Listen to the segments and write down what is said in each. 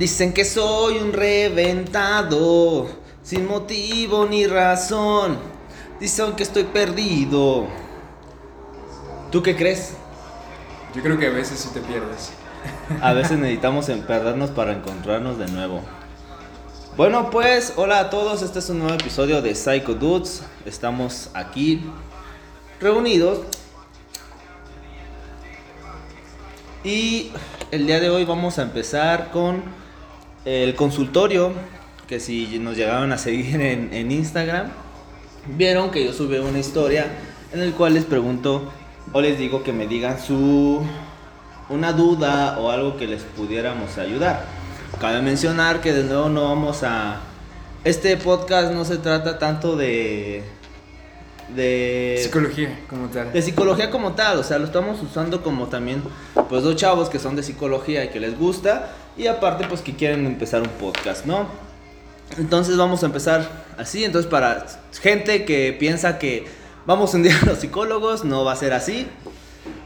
Dicen que soy un reventado, sin motivo ni razón. Dicen que estoy perdido. ¿Tú qué crees? Yo creo que a veces sí te pierdes. A veces necesitamos perdernos para encontrarnos de nuevo. Bueno, pues, hola a todos. Este es un nuevo episodio de Psycho Dudes. Estamos aquí reunidos. Y el día de hoy vamos a empezar con el consultorio. Que si nos llegaron a seguir en, en Instagram, vieron que yo subí una historia en el cual les pregunto o les digo que me digan su una duda o algo que les pudiéramos ayudar. Cabe mencionar que de nuevo no vamos a este podcast no se trata tanto de de Psicología como tal. de psicología como tal, o sea, lo estamos usando como también pues dos chavos que son de psicología y que les gusta y aparte pues que quieren empezar un podcast, ¿no? Entonces vamos a empezar así, entonces para gente que piensa que vamos a hundir a los psicólogos, no va a ser así.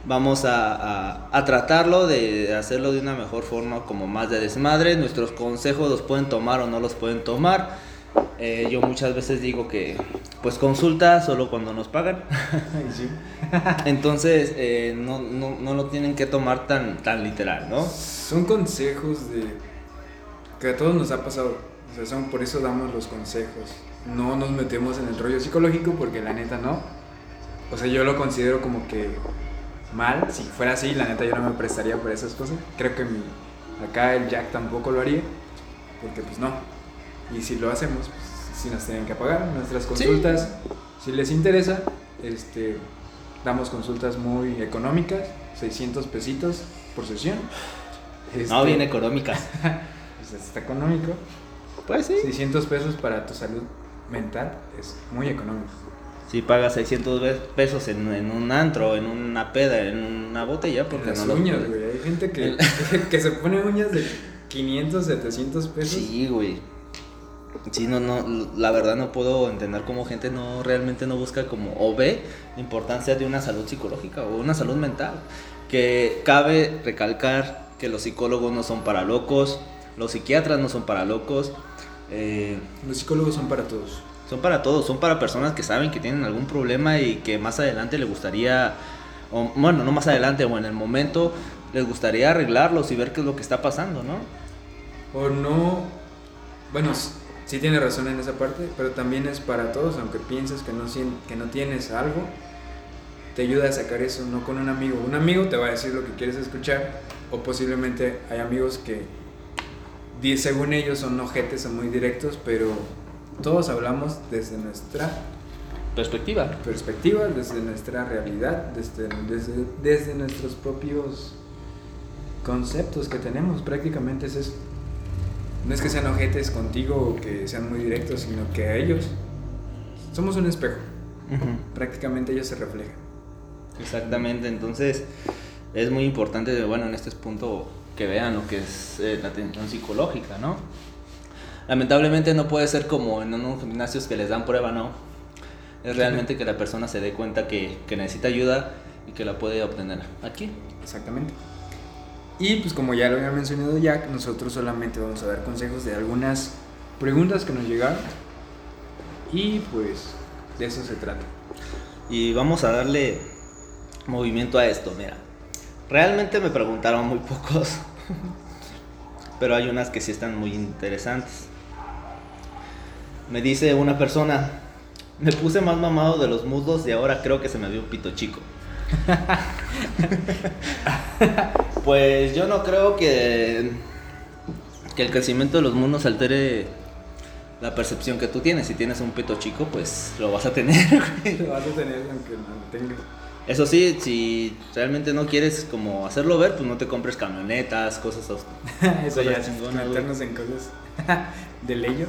Vamos a, a- a tratarlo de hacerlo de una mejor forma, como más de desmadre. Nuestros consejos los pueden tomar o no los pueden tomar. Eh, yo muchas veces digo que, pues consulta solo cuando nos pagan. Sí. Entonces, eh, no, no, no lo tienen que tomar tan, tan literal, ¿no? Son consejos de que a todos nos ha pasado. O sea, son por eso damos los consejos. No nos metemos en el rollo psicológico porque la neta no. O sea, yo lo considero como que mal. Si fuera así, la neta yo no me prestaría por esas cosas. Creo que mi acá el Jack tampoco lo haría porque pues no. Y si lo hacemos, pues si nos tienen que pagar nuestras consultas. Si les interesa, este damos consultas muy económicas, 600 pesitos por sesión. No, Este, bien económicas. pues está económico. Pues sí. 600 pesos para tu salud mental es muy económico. Si pagas 600 ve- pesos en, en un antro, en una peda, en una botella, porque Las no uñas, güey. Hay gente que, que se pone uñas de 500, 700 pesos. Sí, güey. Sí, no, no, la verdad no puedo entender cómo gente no realmente no busca como o ve la importancia de una salud psicológica o una salud mental. Que cabe recalcar que los psicólogos no son para locos, los psiquiatras no son para locos, eh, Los psicólogos son para todos. son para todos, son para personas que saben que tienen algún problema y que más adelante les gustaría, o, bueno, no más adelante o en el momento les gustaría arreglarlos y ver qué es lo que está pasando, ¿no? O no. Bueno, sí tiene razón en esa parte, pero también es para todos, aunque pienses que no, que no tienes algo, te ayuda a sacar eso, no con un amigo. Un amigo te va a decir lo que quieres escuchar, o posiblemente hay amigos que, según ellos, son ojetes, son muy directos, pero todos hablamos desde nuestra Perspectiva. perspectiva, desde nuestra realidad, desde, desde, desde nuestros propios conceptos que tenemos, prácticamente es eso. No es que sean ojetes contigo o que sean muy directos, sino que a ellos somos un espejo, prácticamente ellos se reflejan. Exactamente, entonces es muy importante, bueno, en este punto que vean lo que es eh, la atención psicológica, ¿no? Lamentablemente no puede ser como en unos gimnasios que les dan prueba, ¿no? Es realmente que la persona se dé cuenta que, que necesita ayuda y que la puede obtener aquí. Exactamente. Y pues como ya lo había mencionado Jack, nosotros solamente vamos a dar consejos de algunas preguntas que nos llegaron. Y pues de eso se trata. Y vamos a darle movimiento a esto, mira. Realmente me preguntaron muy pocos, pero hay unas que sí están muy interesantes. Me dice una persona, me puse más mamado de los muslos y ahora creo que se me vio un pito chico. pues yo no creo que, que el crecimiento de los muslos altere la percepción que tú tienes. Si tienes un pito chico, pues lo vas a tener. Lo vas a tener aunque no lo tengas. Eso sí, si realmente no quieres como hacerlo ver, pues no te compres camionetas, cosas así. Eso ya chingonas, meternos en cosas de leyo.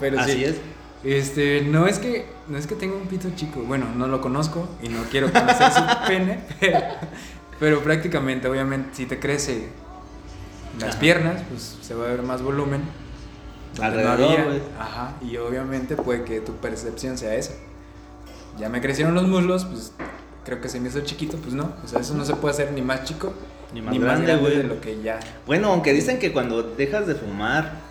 Pero Así sí. es. Este, no es que no es que tenga un pito chico. Bueno, no lo conozco y no quiero conocer su pene, pero, pero prácticamente, obviamente, si te crece las Ajá. piernas, pues se va a ver más volumen. no Alrededor, güey. Ajá, y obviamente puede que tu percepción sea esa. Ya me crecieron los muslos, pues creo que se me hizo chiquito, pues no. O sea, eso no se puede hacer ni más chico Ni más grande, grande güey. de lo que ya. Bueno, aunque dicen que cuando dejas de fumar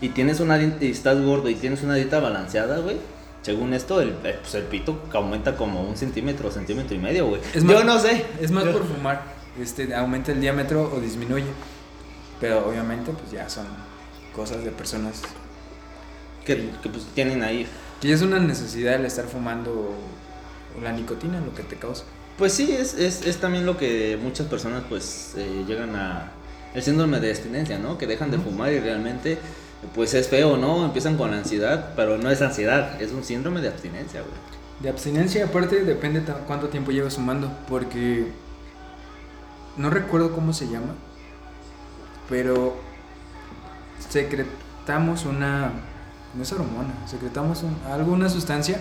y tienes una y estás gordo y tienes una dieta balanceada, güey. Según esto, el, eh, pues el pito aumenta como un centímetro, centímetro y medio, güey. Yo más- no sé. Es más Yo- por fumar, este, aumenta el diámetro o disminuye. Pero obviamente, pues ya son cosas de personas. que, que, pues tienen ahí. Que es una necesidad el estar fumando o la nicotina, lo que te causa. Pues sí, es, es, es también lo que muchas personas pues eh, llegan a... El síndrome de abstinencia, ¿no? Que dejan de fumar y realmente pues es feo, ¿no? Empiezan con la ansiedad, pero no es ansiedad, es un síndrome de abstinencia, güey. De abstinencia, aparte, depende cuánto tiempo llevas fumando. Porque no recuerdo cómo se llama, pero secretamos una. No es hormona, secretamos un- alguna sustancia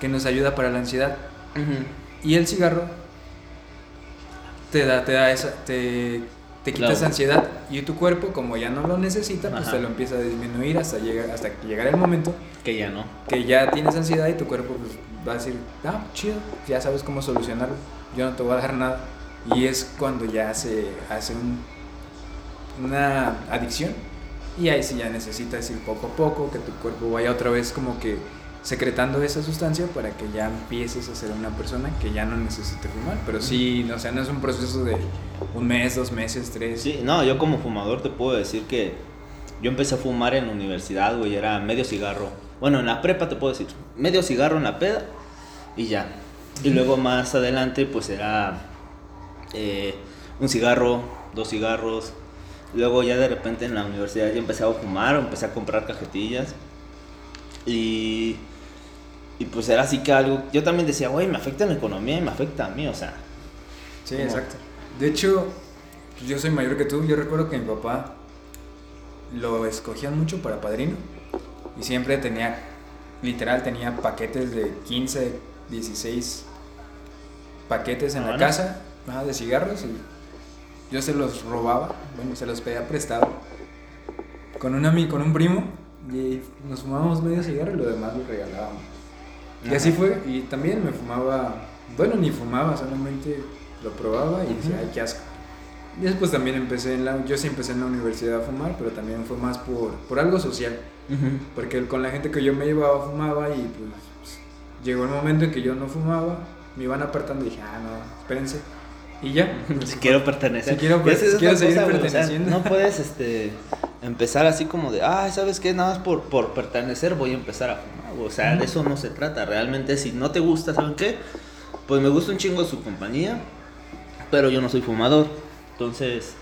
que nos ayuda para la ansiedad. Y el cigarro te da, te da esa, te, te quita Claro. esa ansiedad. Y tu cuerpo, como ya no lo necesita, pues Ajá. te lo empieza a disminuir hasta llegar, hasta llegar el momento Que ya no. que ya tienes ansiedad y tu cuerpo pues, va a decir, ah, chido, ya sabes cómo solucionarlo, yo no te voy a dar nada. Y es cuando ya se hace un, una adicción. Y ahí sí ya necesitas ir poco a poco, que tu cuerpo vaya otra vez como que secretando esa sustancia para que ya empieces a ser una persona que ya no necesite fumar. Pero sí, no, o sea, no es un proceso de un mes, dos meses, tres. Sí, no, yo como fumador te puedo decir que yo empecé a fumar en la universidad, güey, era medio cigarro. Bueno, en la prepa te puedo decir, medio cigarro en la peda y ya. Y luego más adelante pues era eh, un cigarro, dos cigarros. Luego ya de repente en la universidad ya empecé a fumar, empecé a comprar cajetillas. Y, y pues era así que algo, yo también decía, güey, me afecta en la economía y me afecta a mí, o sea. Sí, ¿Cómo? exacto. De hecho, pues, yo soy mayor que tú. Yo recuerdo que mi papá lo escogían mucho para padrino. Y siempre tenía, literal, tenía paquetes de 15, 16 paquetes en la casa de cigarros. Y yo se los robaba, bueno, se los pedía prestado. Con un, ami- con un primo. Y nos fumábamos medio cigarro y lo demás lo regalábamos. Y así fue, y también me fumaba, bueno, ni fumaba, solamente lo probaba y decía, ay, qué asco. Y después también empecé en la, yo sí empecé en la universidad a fumar, pero también fue más por, por algo social, porque con la gente que yo me llevaba fumaba y pues llegó el momento en que yo no fumaba, me iban apartando y dije, ah, no, espérense. Y ya. Si quiero pertenecer. Si quiero es seguir güey, o sea, perteneciendo. no puedes este, empezar así como de, ah, ¿sabes qué? Nada más por, por pertenecer voy a empezar a fumar. güey". O sea, de eso no se trata. Realmente, si no te gusta, ¿saben qué? Pues me gusta un chingo su compañía, pero yo no soy fumador. Entonces,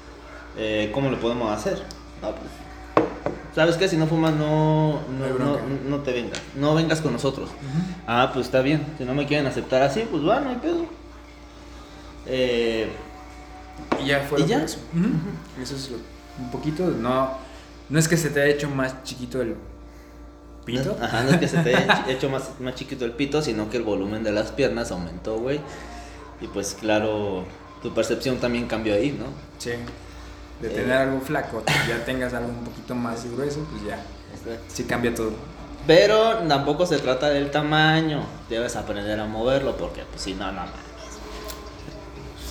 eh, ¿cómo lo podemos hacer? No, pues, ¿Sabes qué? Si no fumas, no, No no, no, te vengas. No vengas con nosotros. Ah, pues está bien. Si no me quieren aceptar así, pues va, no hay pedo. Eh, Y ya fue ¿Y lo ya? que hizo. Ujú. Eso es lo- un poquito, no, no es que se te haya hecho más chiquito el pito. No, ajá, no es que se te haya hecho más, más chiquito el pito, sino que el volumen de las piernas aumentó, güey. Y pues claro, tu percepción también cambió ahí, ¿no? Sí. De Eh. tener algo flaco, ya tengas algo un poquito más grueso, pues ya, sí cambia todo. Pero tampoco se trata del tamaño. Debes aprender a moverlo porque, pues si no, no mames.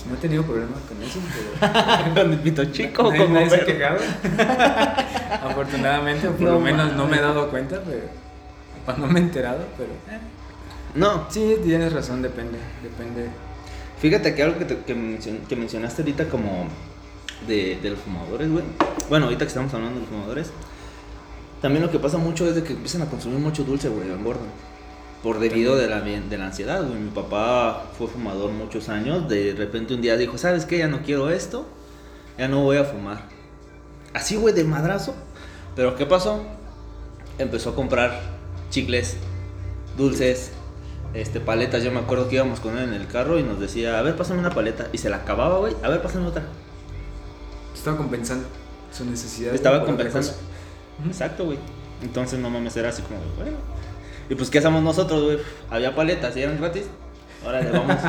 No he tenido problemas con eso, pero Con el pito chico, nadie, como nadie se ha quejado. Afortunadamente, o por No lo menos no me he dado cuenta, pero cuando me he enterado, pero eh. No, sí, tienes razón, depende, depende. Fíjate que algo que, te- que, mencion- que mencionaste ahorita como de, de los fumadores, güey. Bueno, ahorita que estamos hablando de los fumadores. También lo que pasa mucho es de que empiezan a consumir mucho dulce, güey, engordan. Por debido de la, de la ansiedad, güey. Mi papá fue fumador muchos años. De repente un día dijo, ¿sabes qué? Ya no quiero esto. Ya no voy a fumar. Así, güey, de madrazo. Pero ¿qué pasó? Empezó a comprar chicles, dulces, este, paletas. Yo me acuerdo que íbamos con él en el carro y nos decía, a ver, pásame una paleta. Y se la acababa, güey. A ver, pásame otra. Estaba compensando su necesidad. Estaba compensando. Exacto, güey. Entonces no mames, era así como, bueno. Y pues, ¿qué hacemos nosotros, güey? Había paletas y eran gratis. Ahora le vamos.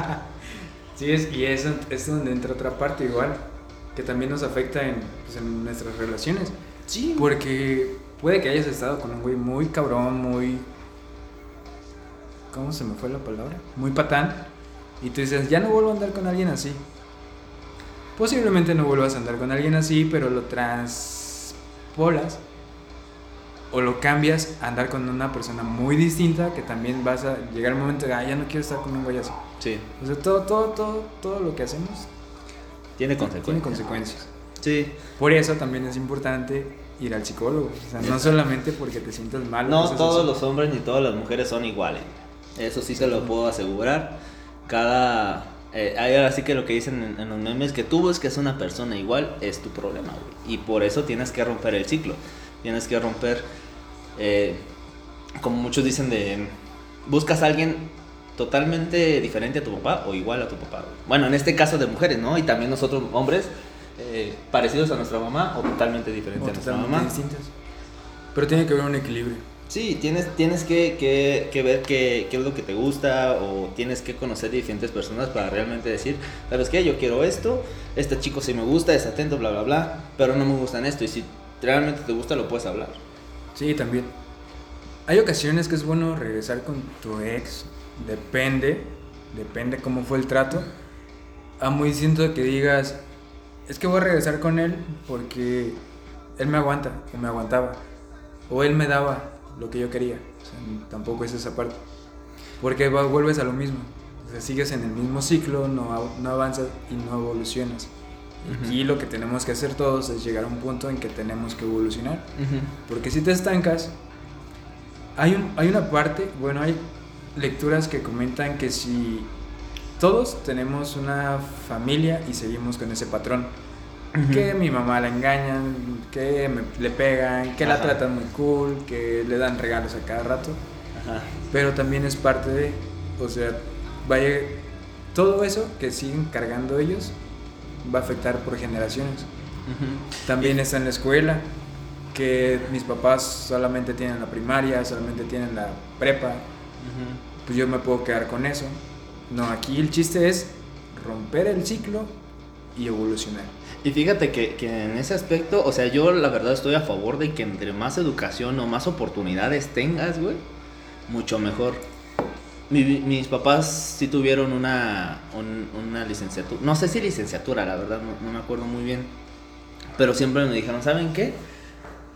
Sí, es, y eso es donde entra otra parte igual, que también nos afecta en, pues, en nuestras relaciones. sí, Porque puede que hayas estado con un güey muy cabrón, muy... ¿Cómo se me fue la palabra? Muy patán. Y tú dices, ya no vuelvo a andar con alguien así. Posiblemente no vuelvas a andar con alguien así, pero lo transpolas o lo cambias a andar con una persona muy distinta que también vas a llegar un momento de, ah, ya no quiero estar con un güey así. Sí. O sea, todo, todo, todo, todo lo que hacemos Tiene consecuencias. tiene consecuencias. Sí. Por eso también es importante ir al psicólogo. O sea, no solamente porque te sientas mal. No cosas todos los hombres ni todas las mujeres son iguales. Eso sí se lo puedo asegurar. Cada. Eh, ahora sí que lo que dicen en, en los memes que tú busques una persona igual es tu problema, güey. Y por eso tienes que romper el ciclo. Tienes que romper. Eh, como muchos dicen, de. Buscas a alguien totalmente diferente a tu papá o igual a tu papá. Bueno, en este caso de mujeres, ¿no? Y también nosotros, hombres, eh, parecidos a nuestra mamá o totalmente diferentes O a nuestra mamá. distintas. Pero tiene que haber un equilibrio. Sí, tienes, tienes que, que- que ver qué, qué es lo que te gusta o tienes que conocer diferentes personas para realmente decir, ¿sabes qué? Yo quiero esto, este chico sí me gusta, es atento, bla, bla, bla, pero no me gustan esto y si realmente te gusta lo puedes hablar. Sí, también. Hay ocasiones que es bueno regresar con tu ex. Depende. Depende cómo fue el trato. A muy distinto que digas, es que voy a regresar con él porque él me aguanta o me aguantaba. O él me daba lo que yo quería. Tampoco es esa parte. Porque vuelves a lo mismo. O sea, sigues en el mismo ciclo, no, no avanzas y no evolucionas. Ujú. Aquí lo que tenemos que hacer todos es llegar a un punto en que tenemos que evolucionar. Porque si te estancas, hay, un, hay una parte, bueno, hay lecturas que comentan que si todos tenemos una familia y seguimos con ese patrón, que mi mamá la engañan, que me- le pegan, que la Ajá. tratan muy cool, que le dan regalos a cada rato, Ajá. pero también es parte de, o sea, vaya, todo eso que siguen cargando ellos va a afectar por generaciones. También está en la escuela, que mis papás solamente tienen la primaria, solamente tienen la prepa, pues yo me puedo quedar con eso. No, aquí el chiste es romper el ciclo y evolucionar. Y fíjate que, que en ese aspecto, o sea, yo la verdad estoy a favor de que entre más educación o más oportunidades tengas, güey, mucho mejor. Mi- mis papás sí tuvieron una, un- una licenciatura, no sé si licenciatura, la verdad, no, no me acuerdo muy bien. Pero siempre me dijeron, ¿saben qué?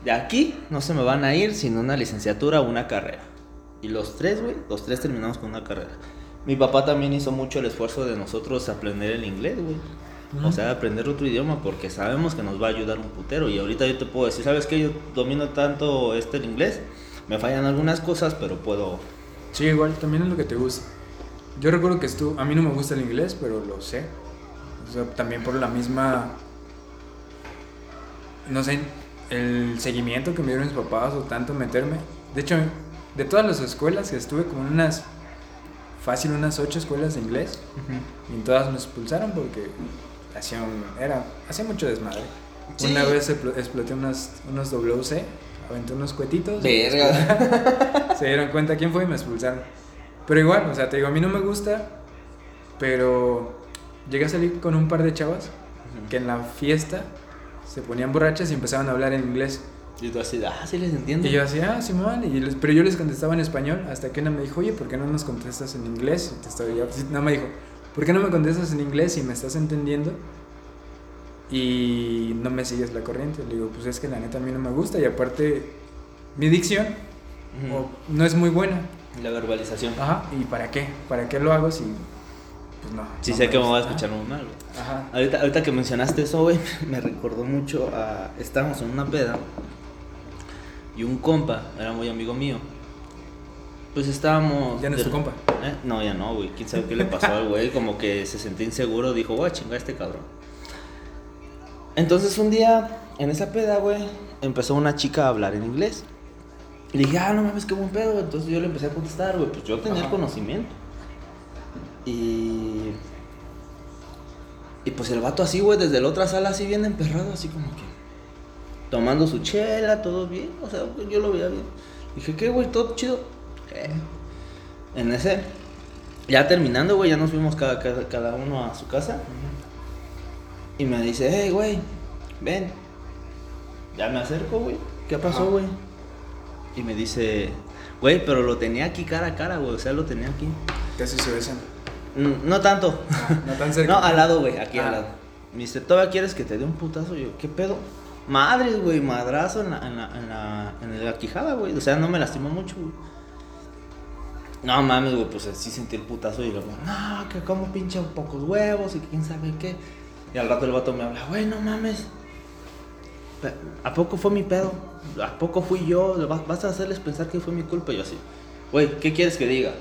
De aquí no se me van a ir sin una licenciatura o una carrera. Y los tres, güey, los tres terminamos con una carrera. Mi papá también hizo mucho el esfuerzo de nosotros aprender el inglés, güey. O sea, aprender otro idioma porque sabemos que nos va a ayudar un putero. Y ahorita yo te puedo decir, ¿sabes qué? Yo domino tanto este el inglés. Me fallan algunas cosas, pero puedo... Sí, igual, también es lo que te gusta. Yo recuerdo que estuvo, a mí no me gusta el inglés, pero lo sé. O sea, también por la misma, no sé, el seguimiento que me dieron mis papás o tanto meterme. De hecho, de todas las escuelas que estuve, como unas, fácil, unas ocho escuelas de inglés. Y en todas me expulsaron porque hacía un, era, hacía mucho desmadre. Sí. Una vez explo- exploté unas, unos WC, aventé unos cuetitos. Verga. Se dieron cuenta quién fue y me expulsaron. Pero igual, o sea, te digo, a mí no me gusta, pero llegué a salir con un par de chavas que en la fiesta se ponían borrachas y empezaban a hablar en inglés. Y tú así, ah, sí les entiendo. Y yo así, ah, Simón, y les- pero yo les contestaba en español hasta que una me dijo, oye, ¿por qué no nos contestas en inglés? Y te estaba yo, sí, no me dijo, ¿por qué no me contestas en inglés si me estás entendiendo? Y no me sigues la corriente. Le digo, pues es que la neta a mí no me gusta y aparte mi dicción o- no es muy buena. La verbalización. Ajá, ¿y para qué? ¿Para qué lo hago si pues no? Sí no sé que me voy a escuchar muy mal, güey. Ajá. Ahorita, ahorita que mencionaste eso, güey, me recordó mucho a... Estábamos en una peda y un compa, era muy amigo mío. Pues estábamos... Ya no es tu compa. ¿Eh? No, ya no, güey. ¿Quién sabe qué le pasó al güey? Como que se sentía inseguro, dijo, voy a chingar a este cabrón. Entonces un día, en esa peda, güey, empezó una chica a hablar en inglés. Y dije, ah, no mames, qué buen pedo. Entonces yo le empecé a contestar, güey. Pues yo tenía el Ajá. conocimiento. Y. Y pues el vato así, güey, desde la otra sala, así bien emperrado, así como que. Tomando su chela, todo bien. O sea, yo lo veía bien. Dije, ¿qué, güey? ¿Todo chido? "Eh". En ese. Ya terminando, güey, ya nos fuimos cada, cada, cada uno a su casa. Y me dice, hey, güey, ven. Ya me acerco, güey. ¿Qué pasó, güey? Y me dice, güey, pero lo tenía aquí cara a cara, güey. O sea, lo tenía aquí. Casi se besan. Mm, No tanto. No tan cerca. No, al lado, güey, aquí Ah. al lado. Me dice, ¿todavía quieres que te dé un putazo? Y yo, ¿qué pedo? Madres, güey, madrazo en la, en la, en la, en la quijada, güey. O sea, no me lastimó mucho, güey. No mames, güey, pues así sentí el putazo y luego, no, que como pinche pocos huevos y quién sabe qué. Y al rato el vato me habla, güey, no mames. ¿A poco fue mi pedo? ¿A poco fui yo? ¿Vas- ¿Vas a hacerles pensar que fue mi culpa? Y yo así, güey, ¿qué quieres que diga?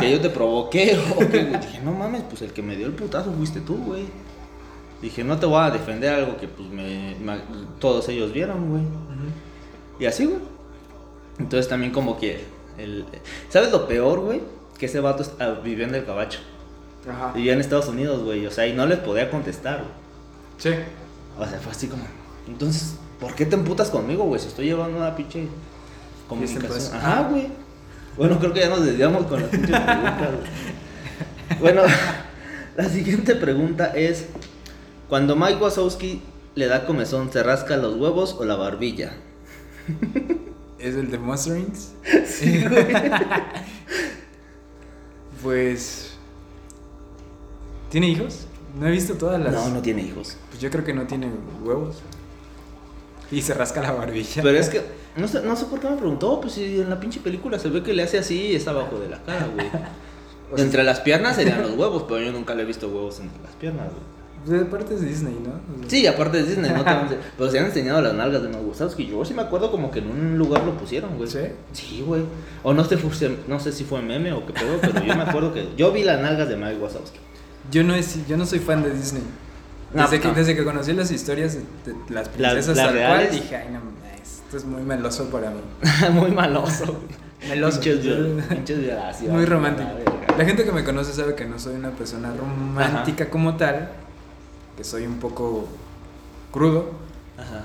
¿Que yo te provoqué o qué, güey? Dije, no mames, pues el que me dio el putazo fuiste tú, güey. Dije, no te voy a defender algo que pues me, me- todos ellos vieron, güey. Y así, güey. Entonces también como que el... ¿Sabes lo peor, güey? Que ese vato vivía en el cabacho. Ajá. Vivía en Estados Unidos, güey. O sea, y no les podía contestar, güey. Sí. O sea, fue así como... Entonces, ¿por qué te emputas conmigo, güey? Si estoy llevando una pinche comunicación. Ajá, güey. Bueno, creo que ya nos desviamos con las pinches preguntas, güey. Bueno, la siguiente pregunta es... Cuando Mike Wazowski le da comezón, ¿se rasca los huevos o la barbilla? ¿Es el de Monster? Sí, güey. Pues. ¿Tiene hijos? No he visto todas las. No, no tiene hijos. Pues yo creo que no tiene huevos. Y se rasca la barbilla. Pero es que, no sé, no sé por qué me preguntó, pues si en la pinche película se ve que le hace así y está abajo de la cara, güey. O sea, entre las piernas serían los huevos, pero yo nunca le he visto huevos entre las piernas, güey. Pues de parte es Disney, ¿no? O sea, Sí, aparte de Disney, no Pero se han enseñado las nalgas de Mike Wazowski. Yo sí me acuerdo como que en un lugar lo pusieron, güey. ¿Sí? Sí, güey. O no sé, fue- no sé si fue meme o qué pedo, pero yo me acuerdo que yo vi las nalgas de Mike Wazowski. Yo no, es, yo no soy fan de Disney. Desde, pues que, no. desde que conocí las historias de, las princesas tal cual, dije, ay, no, esto es muy meloso para mí. Muy maloso. Meloso. Muy romántico. la gente que me conoce sabe que no soy una persona romántica como tal, que soy un poco crudo Ajá.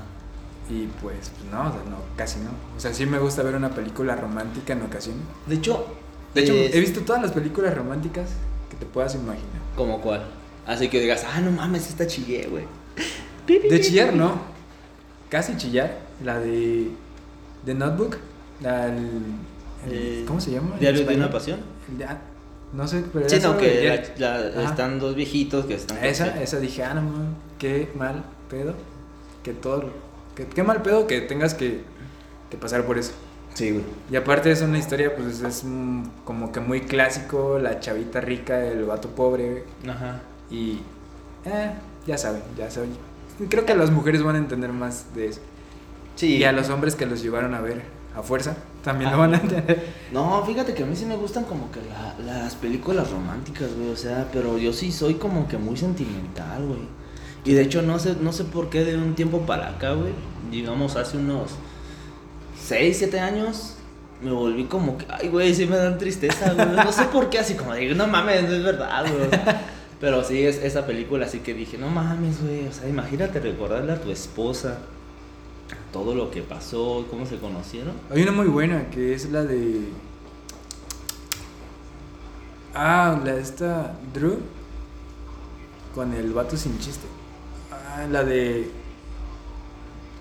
y pues, pues no, o sea, no, casi no. O sea, sí me gusta ver una película romántica en ocasiones. De hecho, De hecho, es- he visto todas las películas románticas que te puedas imaginar. ¿Como cuál? Así que digas, ah, no mames, esta chillé, güey. De chillar, no. Casi chillar. La de. The Notebook. La, el- el- ¿Cómo se llama? Diario de una pasión. De- ah, no sé, pero Sí, no, que la- la- están dos viejitos que están... Esa, esa dije, ah, no, mames, qué mal pedo. Que todo. Que, qué mal pedo que tengas que, que pasar por eso. Sí, güey. Y aparte es una historia, pues es mm, como que muy clásico: la chavita rica, el vato pobre. Ajá. Y. Eh, ya saben, ya saben. Creo que las mujeres van a entender más de eso. Sí. Y a los hombres que los llevaron a ver a fuerza también lo van a entender. No, fíjate que a mí sí me gustan como que la- las películas románticas, güey, o sea, pero yo sí soy como que muy sentimental, güey. Y de hecho no sé, no sé por qué de un tiempo para acá, güey, digamos hace unos 6, 7 años, me volví como que, ay, güey, sí me dan tristeza, güey. No sé por qué, así como digo, no mames, no es verdad, güey. Pero sí, es esa película, así que dije, no mames, güey, o sea, imagínate recordarle a tu esposa todo lo que pasó, cómo se conocieron. Hay una muy buena que es la de. Ah, la de esta. Drew. Con el vato sin chiste. Ah, la de.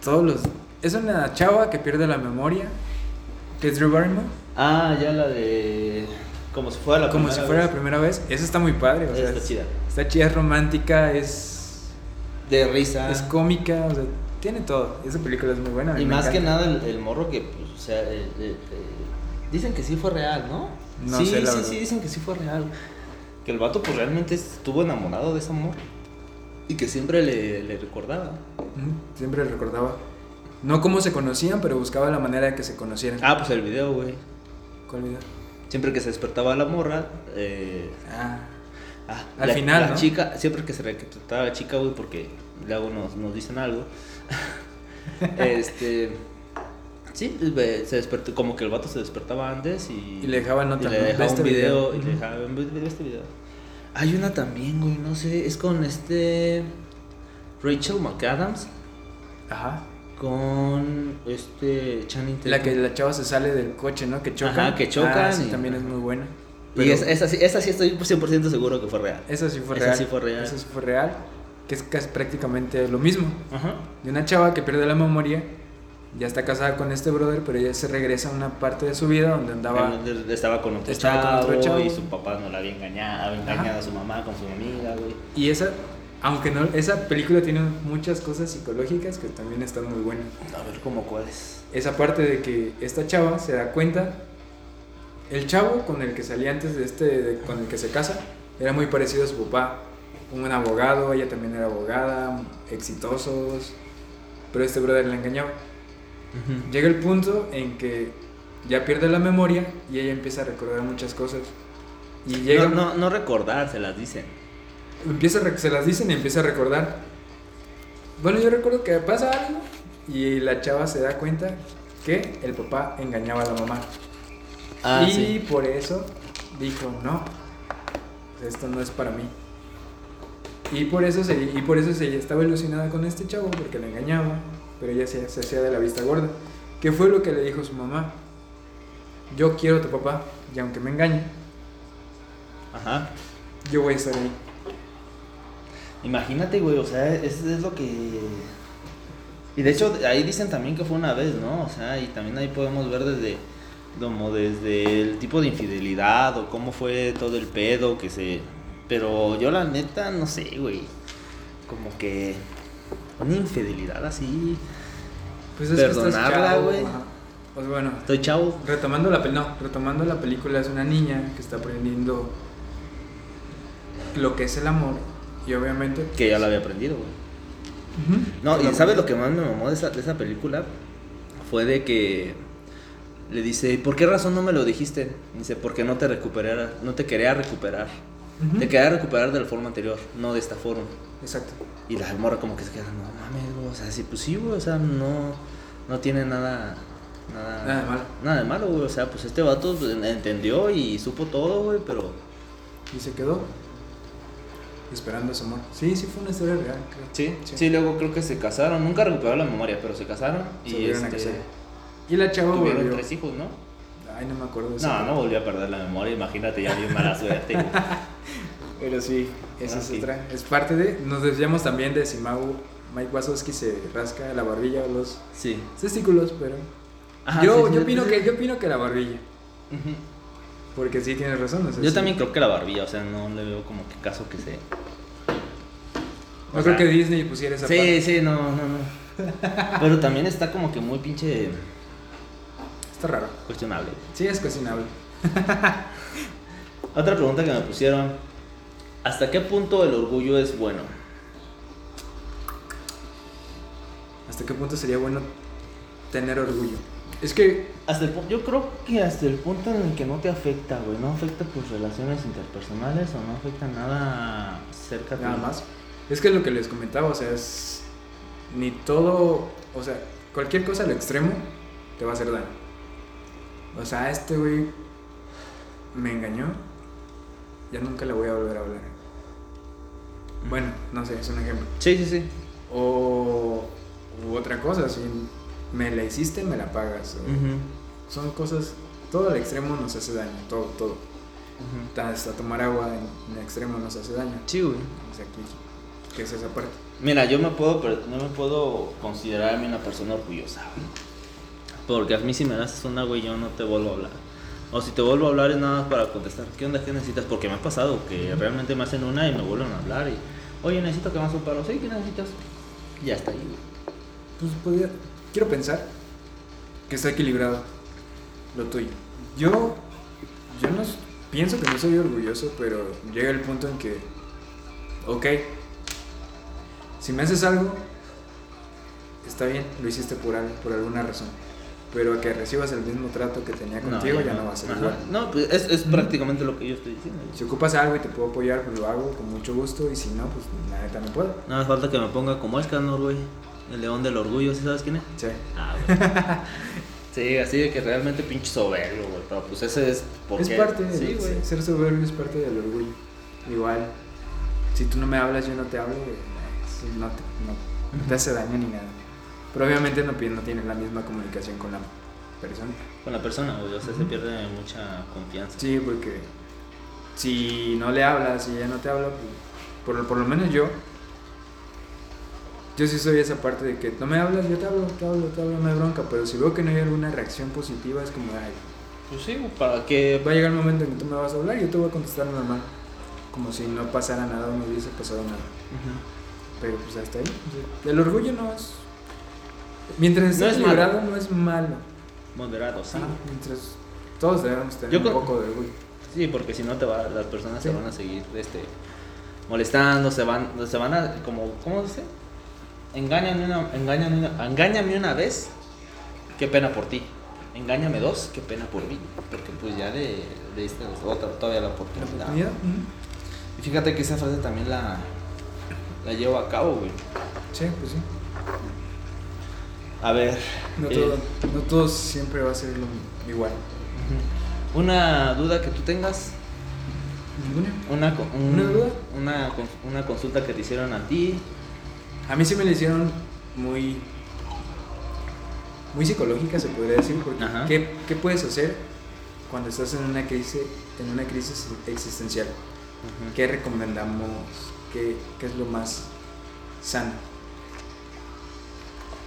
Todos los. Es una chava que pierde la memoria. Que es Drew Barrymore. Ah, ya la de. Como si fuera la como primera si fuera vez. la primera vez. Esa está muy padre. O sea, Está es- chida. Está chida, es romántica, es. De risa. Es cómica, o sea, tiene todo. Esa película es muy buena. y más que nada el, el morro que, pues, o sea, el- el- el- dicen que sí fue real, ¿no? No sí, sé, la sí, verdad. sí, dicen que sí fue real. Que el vato, pues realmente estuvo enamorado de esa morra. Y que siempre le, le recordaba. Siempre recordaba. No cómo se conocían, pero buscaba la manera de que se conocieran. Ah, pues el video, güey. ¿Cuál video? Siempre que se despertaba la morra, eh, Ah, Ah, Al la, final, la ¿no? chica, siempre que se reclutaba la chica, güey, porque luego nos, nos dicen algo. este. Sí, pues, se despertó, como que el vato se despertaba antes y. Y le dejaba nota, y le dejaba este un video, video. y le Ujú. dejaba, ve, ve este video. Hay una también, güey, no sé, es con este. Rachel McAdams, ajá. Con este Channing La que la chava se sale del coche, ¿no? Que chocan. Ajá, que chocan Ah, sí, y- también es muy buena. Y Pero esa, esa, sí, esa sí estoy 100% seguro que fue real. esa sí fue esa real. sí fue real. Esa sí fue real. Que es casi prácticamente lo mismo. Ajá. De una chava que pierde la memoria. Ya está casada con este brother, pero ella se regresa a una parte de su vida donde andaba. Estaba con otro, Estaba con chavo, otro chavo. y su papá no la había engañado, había engañado Ajá. a su mamá con su amiga, güey. Y esa. Aunque no, esa película tiene muchas cosas psicológicas que también están muy buenas. A ver, ¿cómo cuáles? Esa parte de que esta chava se da cuenta, el chavo con el que salía antes de este, de- con el que se casa, era muy parecido a su papá. Un abogado, ella también era abogada, exitosos, pero este brother la engañaba. Llega el punto en que ya pierde la memoria y ella empieza a recordar muchas cosas. Y llega, No, no, no recordar, se las dicen. Empieza a se las dicen y empieza a recordar. Bueno, yo recuerdo que pasa algo y la chava se da cuenta que el papá engañaba a la mamá. Ah, y sí. por eso dijo, no, esto no es para mí. Y por eso se, y por eso se estaba ilusionada con este chavo porque la engañaba, pero ella se, se hacía de la vista gorda. ¿Qué fue lo que le dijo su mamá? Yo quiero a tu papá y aunque me engañe, Ajá. yo voy a estar ahí. Imagínate, güey, o sea, eso es lo que... Y de hecho, ahí dicen también que fue una vez, ¿no? O sea, y también ahí podemos ver desde, como desde el tipo de infidelidad o cómo fue todo el pedo que se... Pero yo la neta, no sé, güey. Como que una infidelidad así... Pues es Perdonarla, güey. Pues bueno, Estoy chavo. retomando la, no, retomando la película es una niña que está aprendiendo lo que es el amor y obviamente Que ya lo había aprendido, güey. No, y ¿sabes lo que más me mamó de esa, de esa película? Fue de que le dice, ¿y por qué razón no me lo dijiste? Dice, porque no te recuperara, no te quería recuperar. Te quería recuperar de la forma anterior, no de esta forma. Exacto. Y la morra como que se queda, no mames, güey, o sea, sí, pues sí, güey, o sea, no, no tiene nada, nada, Nada de malo. Nada de malo, güey, o sea, pues este vato pues, entendió y supo todo, güey, pero... Y se quedó esperando a su amor. Sí, sí fue una historia real, creo. Sí, sí, luego creo que se casaron, nunca recuperó la memoria, pero se casaron Se y a este, casar. Y la chava tuvieron volvió. tres hijos, ¿no? Ay, no me acuerdo de eso. No, no volvió a perder la memoria, imagínate, ya bien mala suerte. Pero sí, esa es sí. otra. Es parte de. Nos decíamos también de si Mau, Mike Wazowski se rasca la barbilla o los Sí. testículos, pero. Ajá, yo, sí, sí, yo, sí, opino sí. que, yo opino que la barbilla. Ujú. Porque sí tienes razón. o sea, Yo sí. también creo que la barbilla, o sea, no le veo como que caso que se... No o creo sea, que Disney pusiera esa Sí, parte. sí, no, no, no. Pero también está como que muy pinche Está raro. cuestionable. Sí, es cocinable. Otra pregunta que me pusieron. ¿Hasta qué punto el orgullo es bueno? ¿Hasta qué punto sería bueno tener orgullo? Es que. Hasta el yo creo que hasta el punto en el que no te afecta, güey. No afecta tus relaciones interpersonales o no afecta nada cerca de Nada más. Es que es lo que les comentaba, o sea, es. Ni todo. O sea, cualquier cosa al extremo te va a hacer daño. O sea, este güey me engañó. Ya nunca le voy a volver a hablar. Bueno, no sé, es un ejemplo. Sí, sí, sí. O. u otra cosa, si me la hiciste, me la pagas. o- Son cosas. Todo al extremo nos hace daño, todo, todo. ujú. Hasta tomar agua en, en extremo nos hace daño. Sí, güey. O sea, aquí, ¿qué es esa parte? Mira, yo me puedo, no me puedo considerar a mí una persona orgullosa, güey. Porque a mí si me haces una, güey, yo no te vuelvo a hablar. O si te vuelvo a hablar es nada más para contestar. ¿Qué onda? ¿Qué necesitas? Porque me ha pasado que realmente me hacen una y me vuelven a hablar y... Oye, necesito que me hagas un paro. Sí, ¿qué necesitas? Y ya está ahí, güey. Pues podría, quiero pensar que está equilibrado lo tuyo. Yo, yo no pienso que no soy orgulloso, pero llega el punto en que, ok, si me haces algo, está bien, lo hiciste por, al- por alguna razón. Pero que recibas el mismo trato que tenía contigo ya, no va a ser Ajá. igual. No, pues es, es prácticamente lo que yo estoy diciendo. Si ocupas algo y te puedo apoyar, pues lo hago con mucho gusto. Y si no, pues la neta no puedo. Nada más falta que me ponga como Escanor, güey. El león del orgullo, ¿sí sabes quién es? Sí. Ah, güey. sí, así de que realmente pinche soberbio, güey. Pero pues ese es porque... Es parte de Sí, güey. ser soberbio es parte del orgullo. Igual, si tú no me hablas, yo no te hablo, no te, no- no te hace daño ni nada. Pero obviamente no, pi- no tienes la misma comunicación con la persona. Con la persona, güey. O sea, se pierde mucha confianza. Sí, porque si no le hablas y ella no te habla, pues, por, por lo menos yo, yo sí soy esa parte de que no me hablas, yo te hablo, te hablo, te hablo, no hay bronca. Pero si veo que no hay alguna reacción positiva, es como, ay, Pues sí, para que... va a llegar el momento en que tú me vas a hablar y yo te voy a contestar normal. como si no pasara nada o no hubiese pasado nada. Pero pues hasta ahí. el orgullo no es. Mientras esté No es malo. equilibrado, no es malo. Moderado, sí. Ah, mientras todos debemos tener Yo un creo- poco de orgullo. Sí, porque si no te va, las personas Sí. se van a seguir este, molestando, se van, se van a, como, ¿cómo dice? Engáñame una, engáñame una, engáñame una vez, qué pena por ti. Engáñame dos, qué pena por mí. Porque pues ya le, le diste otra, todavía la oportunidad. Y fíjate que esa frase también la, la llevo a cabo, güey. Sí, pues sí. A ver. No, eh, todo, no todo siempre va a ser lo igual. Una duda que tú tengas, Ninguna. una, un- ¿Una duda? Una, una consulta que te hicieron a ti. A mí sí me la hicieron muy. Muy psicológica, se podría decir. Porque. ¿qué, qué puedes hacer cuando estás en una crisis, en una crisis existencial? ¿Qué recomendamos? ¿Qué, qué es lo más sano?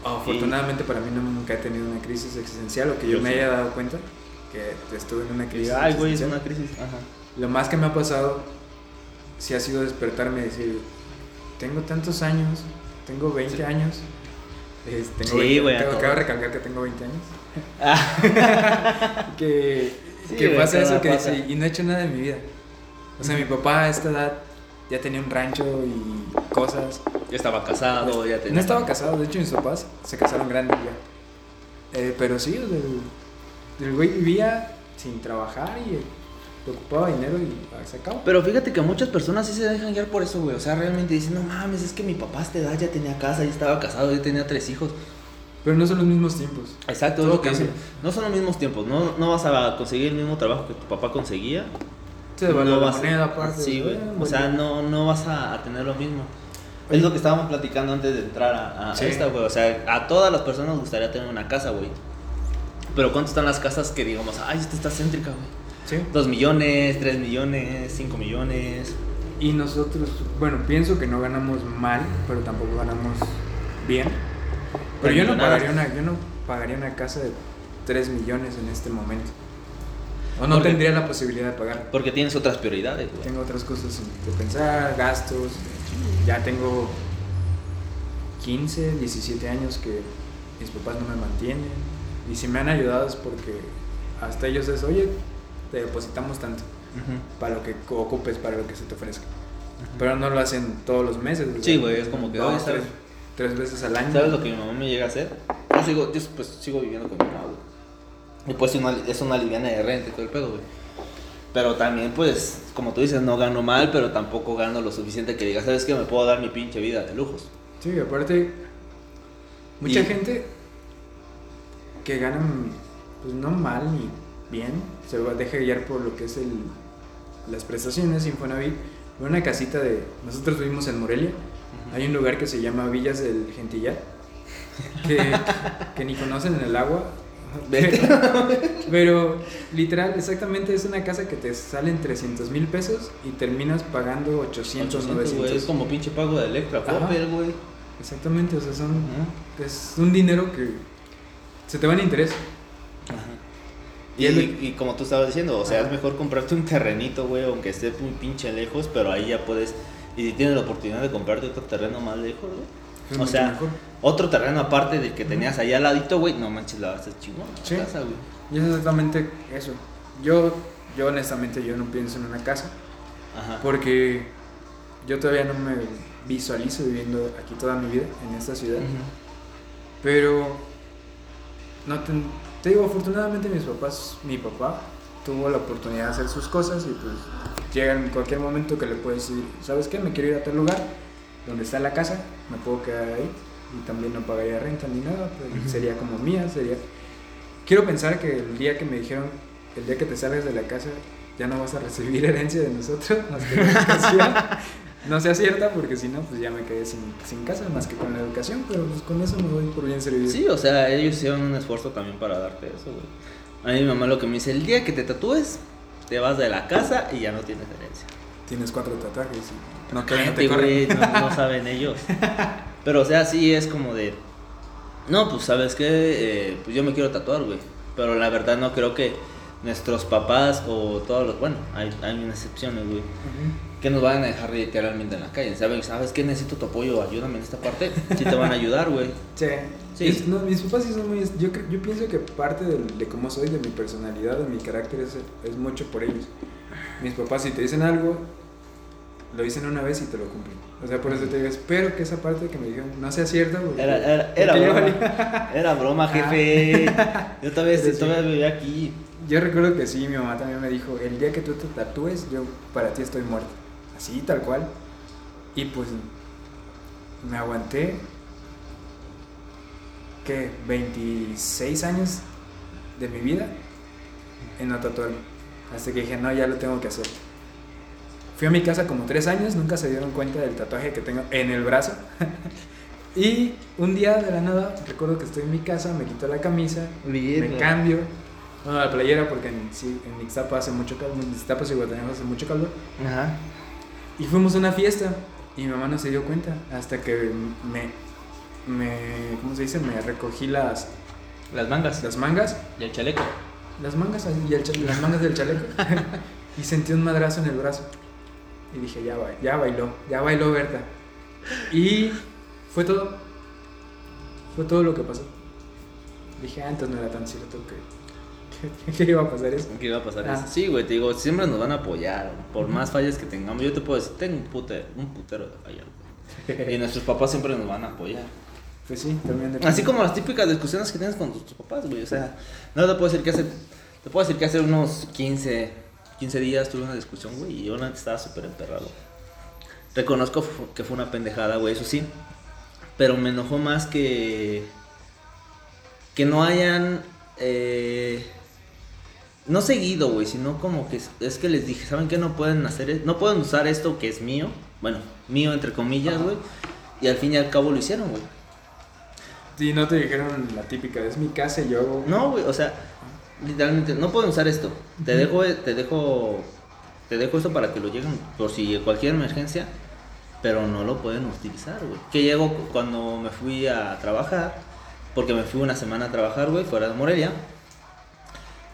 Afortunadamente para mí no, nunca he tenido una crisis existencial o que yo, Yo me sí. haya dado cuenta que estuve en una crisis Ay, güey, es una crisis. Ajá. Lo más que me ha pasado sí ha sido despertarme y decir, tengo tantos años, tengo 20 años. es- tengo Sí, 20 güey, a tengo-. Acabo de recalcar que tengo 20 años. Ah, que Sí, que pasa eso que pasa. dice, y no he hecho nada en mi vida. O sea, mi papá a esta edad ya tenía un rancho y cosas. ya estaba casado, ya tenía. No estaba casado, de hecho mis papás se casaron grandes ya. Eh, pero sí, el güey vivía sin trabajar y eh, le ocupaba dinero y se acabó. Pero fíjate que muchas personas sí se dejan guiar por eso, güey. O sea, realmente dicen, no mames, es que mi papá a esta edad ya tenía casa, ya estaba casado, ya tenía tres hijos. Pero no son los mismos tiempos. Exacto, es Todo lo que dicen. No son los mismos tiempos, no, no vas a conseguir el mismo trabajo que tu papá conseguía. Se no la vas a- moneda aparte. Sí, güey. Ah, O sea, no, no vas a, a tener lo mismo. Oye. Es lo que estábamos platicando antes de entrar a, a Sí. esta, güey. O sea, a todas las personas nos gustaría tener una casa, güey. Pero ¿cuánto están las casas que digamos, ay, esta está céntrica, güey? Sí. Dos millones, tres millones, cinco millones. Y nosotros, bueno, pienso que no ganamos mal, pero tampoco ganamos bien. Pero yo no pagaría una, yo no pagaría una casa de 3 millones en este momento. O no tendría la posibilidad de pagar. Porque tienes otras prioridades, güey. Tengo otras cosas que pensar, gastos. Ya tengo 15, 17 años que mis papás no me mantienen. Y si me han ayudado es porque hasta ellos es, oye, te depositamos tanto para lo que ocupes, para lo que se te ofrezca. Pero no lo hacen todos los meses. o Sí, güey, es como que, dos, ¿sabes? tres, tres veces al año. ¿Sabes lo que mi mamá me llega a hacer? Yo sigo, yo pues sigo viviendo con mi mamá, güey. Y pues una, es una liviana de renta y todo el pedo, güey. Pero también, pues, como tú dices, no gano mal, pero tampoco gano lo suficiente que diga, ¿sabes qué? Me puedo dar mi pinche vida de lujos. Sí, aparte, mucha Y- gente que ganan, pues no mal ni bien, se va- deja guiar por lo que es el, las prestaciones Infonavit. Una casita de. Nosotros vivimos en Morelia. Hay un lugar que se llama Villas del Gentillar. Que, que ni conocen en el agua. Pero literal, exactamente es una casa que te salen 300 mil pesos y terminas pagando 800, 800, güey, 900. es como pinche pago de Electra, güey. Exactamente, o sea, son, es un dinero que se te va en interés. Ajá. Y como tú estabas diciendo, o sea, Ajá. es mejor comprarte un terrenito, güey, aunque esté muy pinche lejos, pero ahí ya puedes. Y si tienes la oportunidad de comprarte otro terreno más lejos, güey. O mucho sea, mejor. otro terreno aparte del que tenías allá al ladito, güey, no manches, la vas a chingón. Sí. casa, güey. Y es exactamente eso. Yo, yo honestamente, yo no pienso en una casa Ajá. porque yo todavía no me visualizo viviendo aquí toda mi vida, en esta ciudad. Pero, no te, te digo, afortunadamente mis papás, mi papá tuvo la oportunidad de hacer sus cosas y pues llega en cualquier momento que le puedes decir, ¿sabes qué? Me quiero ir a tal lugar donde está la casa, me puedo quedar ahí y también no pagaría renta ni nada, pues, sería como mía, sería... Quiero pensar que el día que me dijeron, el día que te salgas de la casa, ya no vas a recibir herencia de nosotros, más que la educación. No sea cierta porque si no, pues ya me quedé sin, sin casa, más que con la educación, pero pues con eso me doy por bien servido. Sí, o sea, ellos hicieron un esfuerzo también para darte eso, güey. A mí mi mamá lo que me dice, el día que te tatúes, te vas de la casa y ya no tienes herencia. Tienes cuatro tatuajes y no, que no te güey, no, no saben ellos. Pero, o sea, sí es como de. No, pues, ¿sabes qué? Eh, pues yo me quiero tatuar, güey. Pero la verdad no creo que nuestros papás o todos los. Bueno, hay, hay unas excepciones, güey. Ujú. Que nos vayan a dejar literalmente en la calle. ¿Saben? ¿Sabes qué? Necesito tu apoyo, ayúdame en esta parte. Sí te van a ayudar, güey. Sí. Sí. Es- no, mis papás sí son muy... Yo, yo pienso que parte de, cómo soy, de mi personalidad, de mi carácter, es, es mucho por ellos. Mis papás si te dicen algo, lo dicen una vez y te lo cumplen. O sea, por eso te digo, espero que esa parte que me dijeron no sea cierta. porque- Era, era, era porque broma. Era broma, jefe. Yo todavía, sí. todavía vivía aquí. Yo recuerdo que sí, mi mamá también me dijo, el día que tú te tatúes, yo para ti estoy muerto. Así, tal cual. Y pues me aguanté, ¿qué? 26 años de mi vida en no tatuarme. Hasta que dije, no, ya lo tengo que hacer. Fui a mi casa como 3 años, nunca se dieron cuenta del tatuaje que tengo en el brazo. y un día de la nada, recuerdo que estoy en mi casa, me quito la camisa, me cambio. Bueno, la playera porque en, sí, en Ixtapa hace mucho calor, en Ixtapa y Guatemala hace mucho calor. Ajá. Y fuimos a una fiesta y mi mamá no se dio cuenta hasta que me, me ¿cómo se dice? Me recogí las, Las mangas. las mangas, Y el chaleco. las mangas y el cha- las mangas del chaleco y sentí un madrazo en el brazo. Y dije, ya, ba- ya bailó, ya bailó Berta. Y fue todo. Fue todo lo que pasó. Dije, ah, entonces no era tan cierto que, que, que iba a pasar eso. ¿Qué iba a pasar Ah. eso? Sí, güey, te digo, siempre nos van a apoyar. Por más fallas que tengamos, yo te puedo decir, tengo un, pute- un putero de fallas. güey. Y nuestros papás siempre nos van a apoyar. Pues sí, también de Así como las típicas discusiones que tienes con tus, tus papás, güey. O sea, no te puedo decir que hace. Te puedo decir que hace unos 15, 15 días tuve una discusión, güey, y yo estaba súper emperrado. Reconozco que fue una pendejada, güey, eso sí. Pero me enojó más que. Que no hayan. eh, no seguido, güey, sino como que es, es que les dije, ¿saben qué? No pueden hacer, e- no pueden usar esto que es mío, bueno, mío entre comillas, güey, y al fin y al cabo lo hicieron, güey. Sí, no te dijeron la típica, es mi casa y yo hago... No, güey, o sea, literalmente, no pueden usar esto. Te dejo, te dejo, te dejo esto para que lo lleguen por si cualquier emergencia, pero no lo pueden utilizar, güey. Que llego cu- cuando me fui a trabajar, porque me fui una semana a trabajar, güey, fuera de Morelia.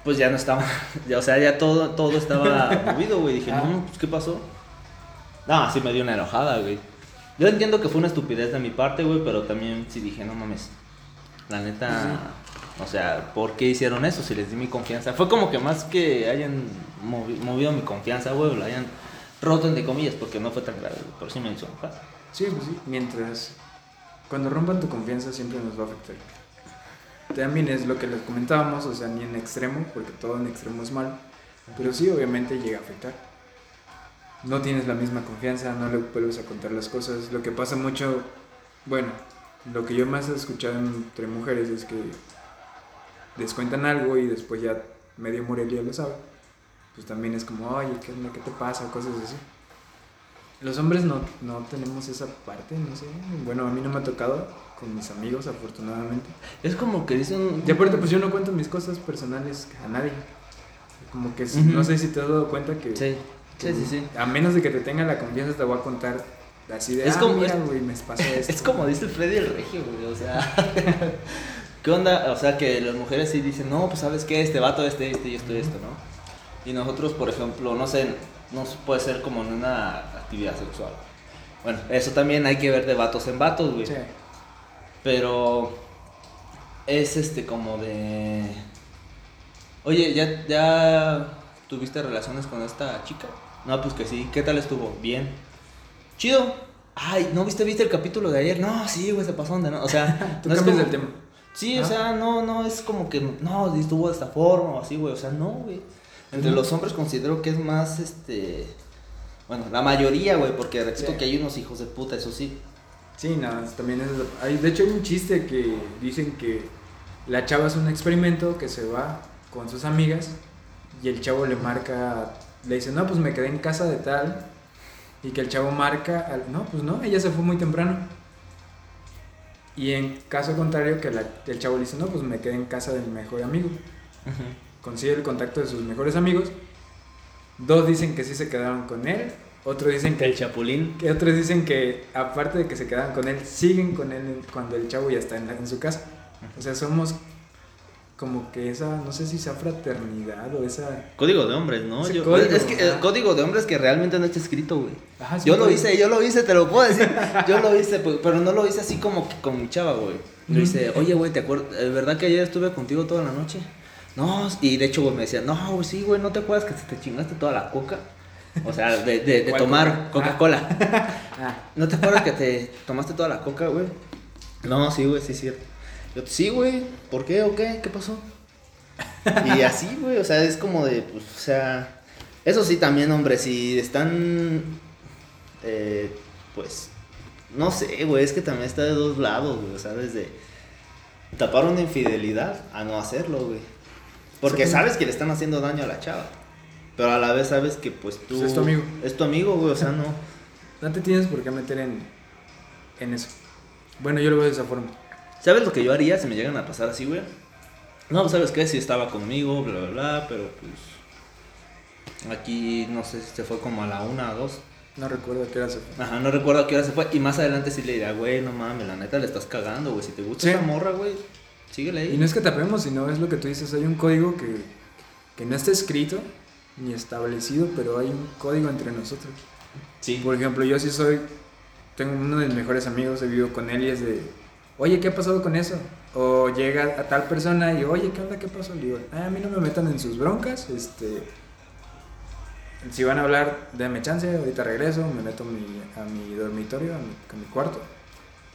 Pues ya no estaba, ya, o sea, ya todo, todo estaba movido, güey. Dije, Ah. no, pues, ¿qué pasó? No, sí me dio una enojada, güey. Yo entiendo que fue una estupidez de mi parte, güey, pero también sí dije, no mames. La neta, o sea, ¿por qué hicieron eso? Si les di mi confianza. Fue como que más que hayan movi- movido mi confianza, güey, la hayan roto entre comillas, porque no fue tan grave, güey, pero sí me hizo enojar. Sí, pues sí, mientras... Cuando rompan tu confianza siempre nos va a afectar. También es lo que les comentábamos, o sea, ni en extremo, porque todo en extremo es malo, pero sí, obviamente llega a afectar. No tienes la misma confianza, no le vuelves a contar las cosas. Lo que pasa mucho, bueno, lo que yo más he escuchado entre mujeres es que les cuentan algo y después ya medio Morelia lo sabe. Pues también es como, oye, ¿qué? ¿qué te pasa? Cosas así. Los hombres no, no tenemos esa parte, no sé. Bueno, a mí no me ha tocado con mis amigos, afortunadamente. Es como que dicen... Y aparte, pues yo no cuento mis cosas personales a nadie. Como que no sé si te has dado cuenta que, Sí, sí, sí, sí. a menos de que te tenga la confianza, te voy a contar así de, Es ah, como- mira, güey, me pasó esto. Es como dice Freddy el Regio, güey, o sea... ¿Qué onda? O sea, que las mujeres sí dicen, no, pues sabes qué, este vato, este, este y esto y esto, ¿no? Y nosotros, por ejemplo, no sé, no puede ser como en una actividad sexual. Bueno, eso también hay que ver de vatos en vatos, güey. Sí. Pero es este como de... Oye, ¿ya, ¿ya tuviste relaciones con esta chica? No, pues que sí. ¿Qué tal estuvo? Bien. Chido. Ay, ¿no viste, viste el capítulo de ayer? No, sí, güey, se pasó donde no. O sea, Tú no es cambias como- el tema. Sí, o sea, no, no es como que, no, estuvo de esta forma o así, güey. O sea, no, güey. Entre los hombres considero que es más, este... Bueno, la mayoría, güey, porque repito Sí. que hay unos hijos de puta, eso sí. Sí, no, es- también es... Hay, de hecho hay un chiste que dicen que la chava es un experimento que se va con sus amigas y el chavo le marca, le dice, no, pues me quedé en casa de tal y que el chavo marca, al- no, pues no, ella se fue muy temprano. Y en caso contrario que la- el chavo le dice, no, pues me quedé en casa de mi mejor amigo. Consigue el contacto de sus mejores amigos. Dos dicen que sí se quedaron con él, otros dicen que El chapulín. que otros dicen que, aparte de que se quedan con él, siguen con él cuando el chavo ya está en, la- en su casa. O sea, somos como que esa, no sé si sea fraternidad o esa... Código de hombres, ¿no? Yo- código, es que el código de hombres que realmente no está escrito, güey. Ajá, sí, Yo lo hice, yo lo hice, te lo puedo decir. Yo lo hice, pues, pero no lo hice así como que con mi chava, güey. Yo hice, oye, güey, ¿te acuerdas? ¿Es verdad que ayer estuve contigo toda la noche? No, y de hecho, güey, me decía, no, güey, sí, güey, ¿no te acuerdas que te chingaste toda la coca? O sea, de, de, de ¿Cuál tomar coca? Coca-Cola. Ah, ¿No te acuerdas que te tomaste toda la coca, güey? No, sí, güey, sí es cierto. Yo, sí, güey, ¿por qué o qué? ¿Qué pasó? Y así, güey, o sea, es como de, pues, o sea, eso sí también, hombre, si están, eh, pues, no sé, güey, es que también está de dos lados, güey, o sea, desde tapar una infidelidad a no hacerlo, güey. Porque Sí. sabes que le están haciendo daño a la chava. Pero a la vez sabes que, pues, tú... Pues es tu amigo. Es tu amigo, güey, o sea, no... no te tienes por qué meter en, en eso. Bueno, yo lo veo de esa forma. ¿Sabes lo que yo haría si me llegan a pasar así, güey? No, pues, ¿sabes qué? Si estaba conmigo, bla, bla, bla, pero pues... Aquí, no sé si se fue como a la una o dos. No recuerdo a qué hora se fue. Ajá, no recuerdo a qué hora se fue. Y más adelante sí le diría, güey, no mames, la neta le estás cagando, güey. Si te gusta Sí. esa morra, güey, síguele ahí. Y no es que tapemos, sino es lo que tú dices, hay un código que, que no está escrito ni establecido, pero hay un código entre nosotros. Sí. Por ejemplo, yo sí soy, tengo uno de mis mejores amigos, he vivido con él y es de, oye, ¿qué ha pasado con eso? O llega a tal persona y, oye, ¿qué onda? ¿Qué pasó? Le digo, "Ah, a mí no me metan en sus broncas, este, si van a hablar, déme chance, ahorita regreso, me meto a mi, a mi dormitorio, a mi, a mi cuarto.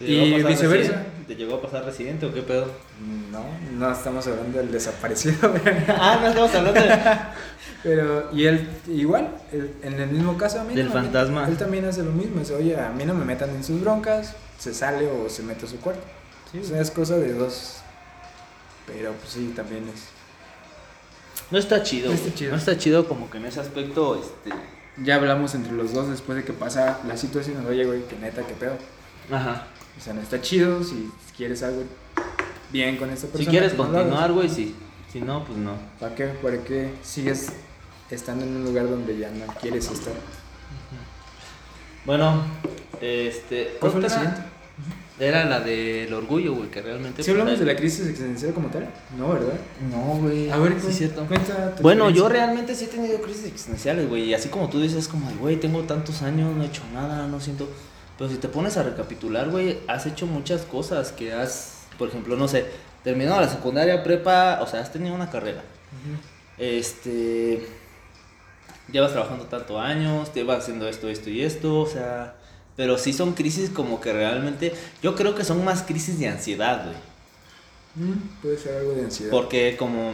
¿Te llegó a y viceversa. residente? ¿Te llegó a pasar residente o qué pedo? No, no estamos hablando del desaparecido, ah, no estamos hablando de... Pero, y él, igual, él- en el mismo caso a mí. Del no, fantasma. Él también hace lo mismo. Dice, oye, a mí no me metan en sus broncas, se sale o se mete a su cuarto. o sea, es cosa de dos. Pero, pues sí, también es. No está chido, No está chido. No está chido como que en ese aspecto, este... Ya hablamos entre los dos después de que pasa la situación. Oye, güey, que neta, que pedo. Ajá. O sea, no está chido. Si quieres algo bien con esta persona. Si quieres pues continuar, güey, sí. Si no, pues no. ¿Para qué? ¿Para qué sigues estando en un lugar donde ya no quieres estar? Bueno, este. ¿Cuál fue la siguiente? Era la del orgullo, güey, que realmente. ¿Sí hablamos de la crisis existencial como tal? No, ¿verdad? No, güey. A ver, sí, es cierto. cuenta tu Bueno, yo realmente sí he tenido crisis existenciales, güey. Y así como tú dices, como, de, güey, tengo tantos años, no he hecho nada, no siento. Pero si te pones a recapitular, güey, has hecho muchas cosas que has. Por ejemplo, no sé, terminado la secundaria, prepa, o sea, has tenido una carrera. Este. Llevas trabajando tantos años, te vas haciendo esto, esto y esto, o sea. Pero sí son crisis como que realmente. Yo creo que son más crisis de ansiedad, güey. Mm, puede ser algo de ansiedad. Porque como.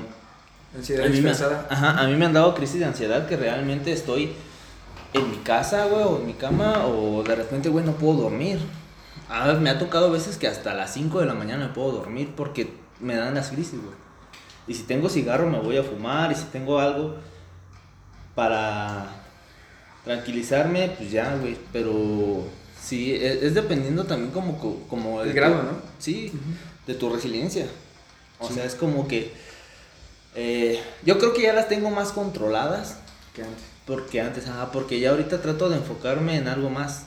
Ansiedad A mí, me, disfrazada. ajá, a mí me han dado crisis de ansiedad que realmente estoy en mi casa, güey, o en mi cama, o de repente, güey, no puedo dormir. A ver, me ha tocado veces que hasta las 5 de la mañana me puedo dormir porque me dan las crisis, güey. Y si tengo cigarro me voy a fumar, y si tengo algo para tranquilizarme, pues ya, güey. Pero sí, es, es dependiendo también como, co- como El de grado, tu- ¿no? Sí, de tu resiliencia. O Sí. sea, es como que eh, yo creo que ya las tengo más controladas Que antes. Porque antes, ah, porque ya ahorita trato de enfocarme en algo más.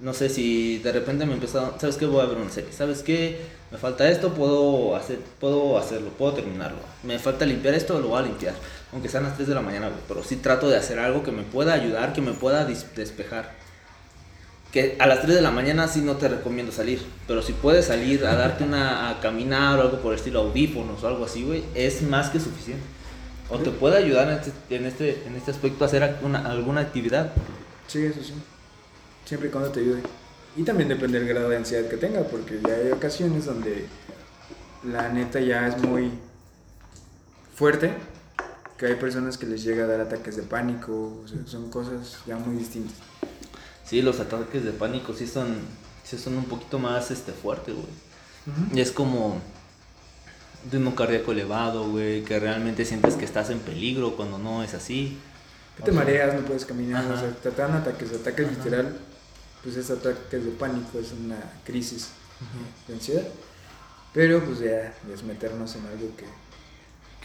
No sé si de repente me empezó, ¿sabes qué? Voy a ver una serie. ¿Sabes qué? Me falta esto, puedo hacer, puedo hacerlo, puedo terminarlo. Me falta limpiar esto, lo voy a limpiar. Aunque sean las 3 de la mañana, güey. Pero sí trato de hacer algo que me pueda ayudar, que me pueda despejar. Que a las 3 de la mañana sí no te recomiendo salir. Pero si puedes salir a darte una, a caminar o algo por el estilo, audífonos o algo así, güey, es más que suficiente. O te puede ayudar en este, en este, en este aspecto a hacer una- alguna actividad. Sí, eso sí. Siempre y cuando te ayude. Y también depende del grado de ansiedad que tenga, porque ya hay ocasiones donde la neta ya es muy fuerte, que hay personas que les llega a dar ataques de pánico, o sea, son cosas ya muy distintas. Sí, los ataques de pánico sí son, sí son un poquito más este, fuertes, güey. Y es como ritmo cardíaco elevado, güey, que realmente sientes que estás en peligro cuando no es así. Que te mareas, no puedes caminar, Ajá. o sea, te dan ataques, ataques literal, pues es ataques de pánico, es una crisis de ansiedad. Pero pues ya es meternos en algo que,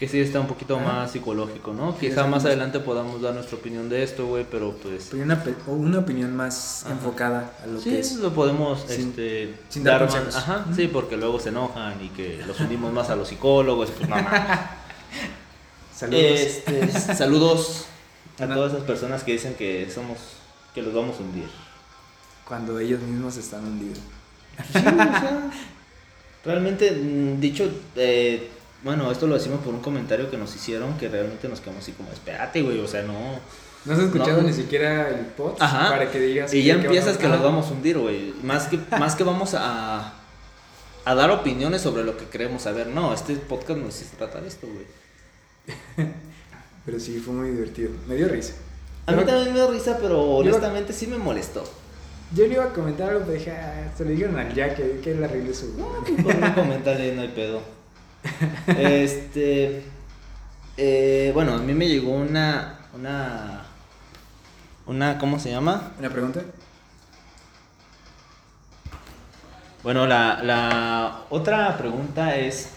Que sí está un poquito más psicológico, ¿no? Quizá más adelante podamos dar nuestra opinión de esto, güey, pero pues... Pero una, opinión más Ajá. enfocada a lo Sí, que es. lo podemos Sin- este, sin dar más-. Ajá, sí, porque luego se enojan y que los unimos más a los psicólogos. Pues no, mames. Saludos. Este, saludos a todas esas personas que dicen que somos, que los vamos a hundir. Cuando ellos mismos están hundidos. Sí, o sea, realmente, mm, dicho, eh, bueno, esto lo decimos por un comentario que nos hicieron que realmente nos quedamos así como, espérate, güey, o sea, no. No has escuchado No. ni siquiera el pod Ajá. para que digas. Y ya empiezas que Ajá. los vamos a hundir, güey. Más que, más que vamos a, a dar opiniones sobre lo que queremos saber. No, este podcast no se trata de esto, güey. Pero sí, fue muy divertido. Me dio risa. A mí también me dio risa, pero honestamente sí me molestó. Yo le iba a comentar algo, pero dije, ah, se lo dijeron al Jack que, él arregle su. Por un comentario no hay pedo. Este. eh, bueno, a mí me llegó una. Una. Una. ¿Cómo se llama? ¿Una pregunta? Bueno, la, la otra pregunta es.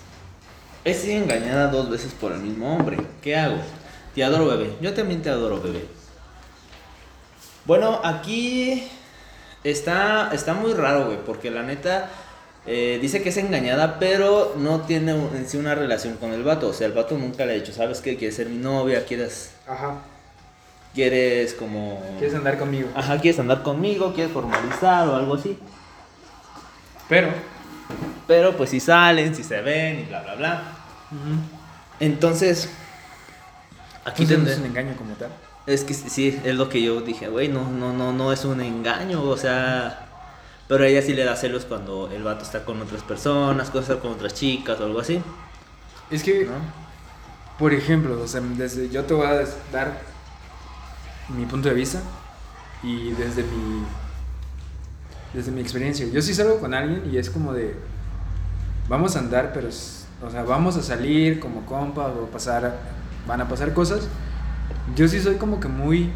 He sido engañada dos veces por el mismo hombre. ¿Qué hago? Te adoro, bebé. Yo también te adoro, bebé. Bueno, aquí está, está muy raro, güey, porque la neta eh, dice que es engañada, pero no tiene en sí una relación con el vato. O sea, el vato nunca le ha dicho, ¿sabes qué? ¿Quieres ser mi novia? ¿Quieres, Ajá. quieres como... ¿Quieres andar conmigo? Ajá, ¿quieres andar conmigo? ¿Quieres formalizar o algo así? Pero. Pero pues si salen, si se ven y bla, bla, bla. Entonces, aquí no es un engaño como tal. Es que sí, sí, es lo que yo dije, güey, no, no, no, no es un engaño, o sea... Pero a ella sí le da celos cuando el vato está con otras personas, cuando está con otras chicas o algo así, Es que, ¿no? por ejemplo, o sea, desde, yo te voy a dar mi punto de vista y desde mi desde mi experiencia. Yo sí salgo con alguien y es como de vamos a andar, pero o sea, vamos a salir como compas o pasar van a pasar cosas. Yo sí soy como que muy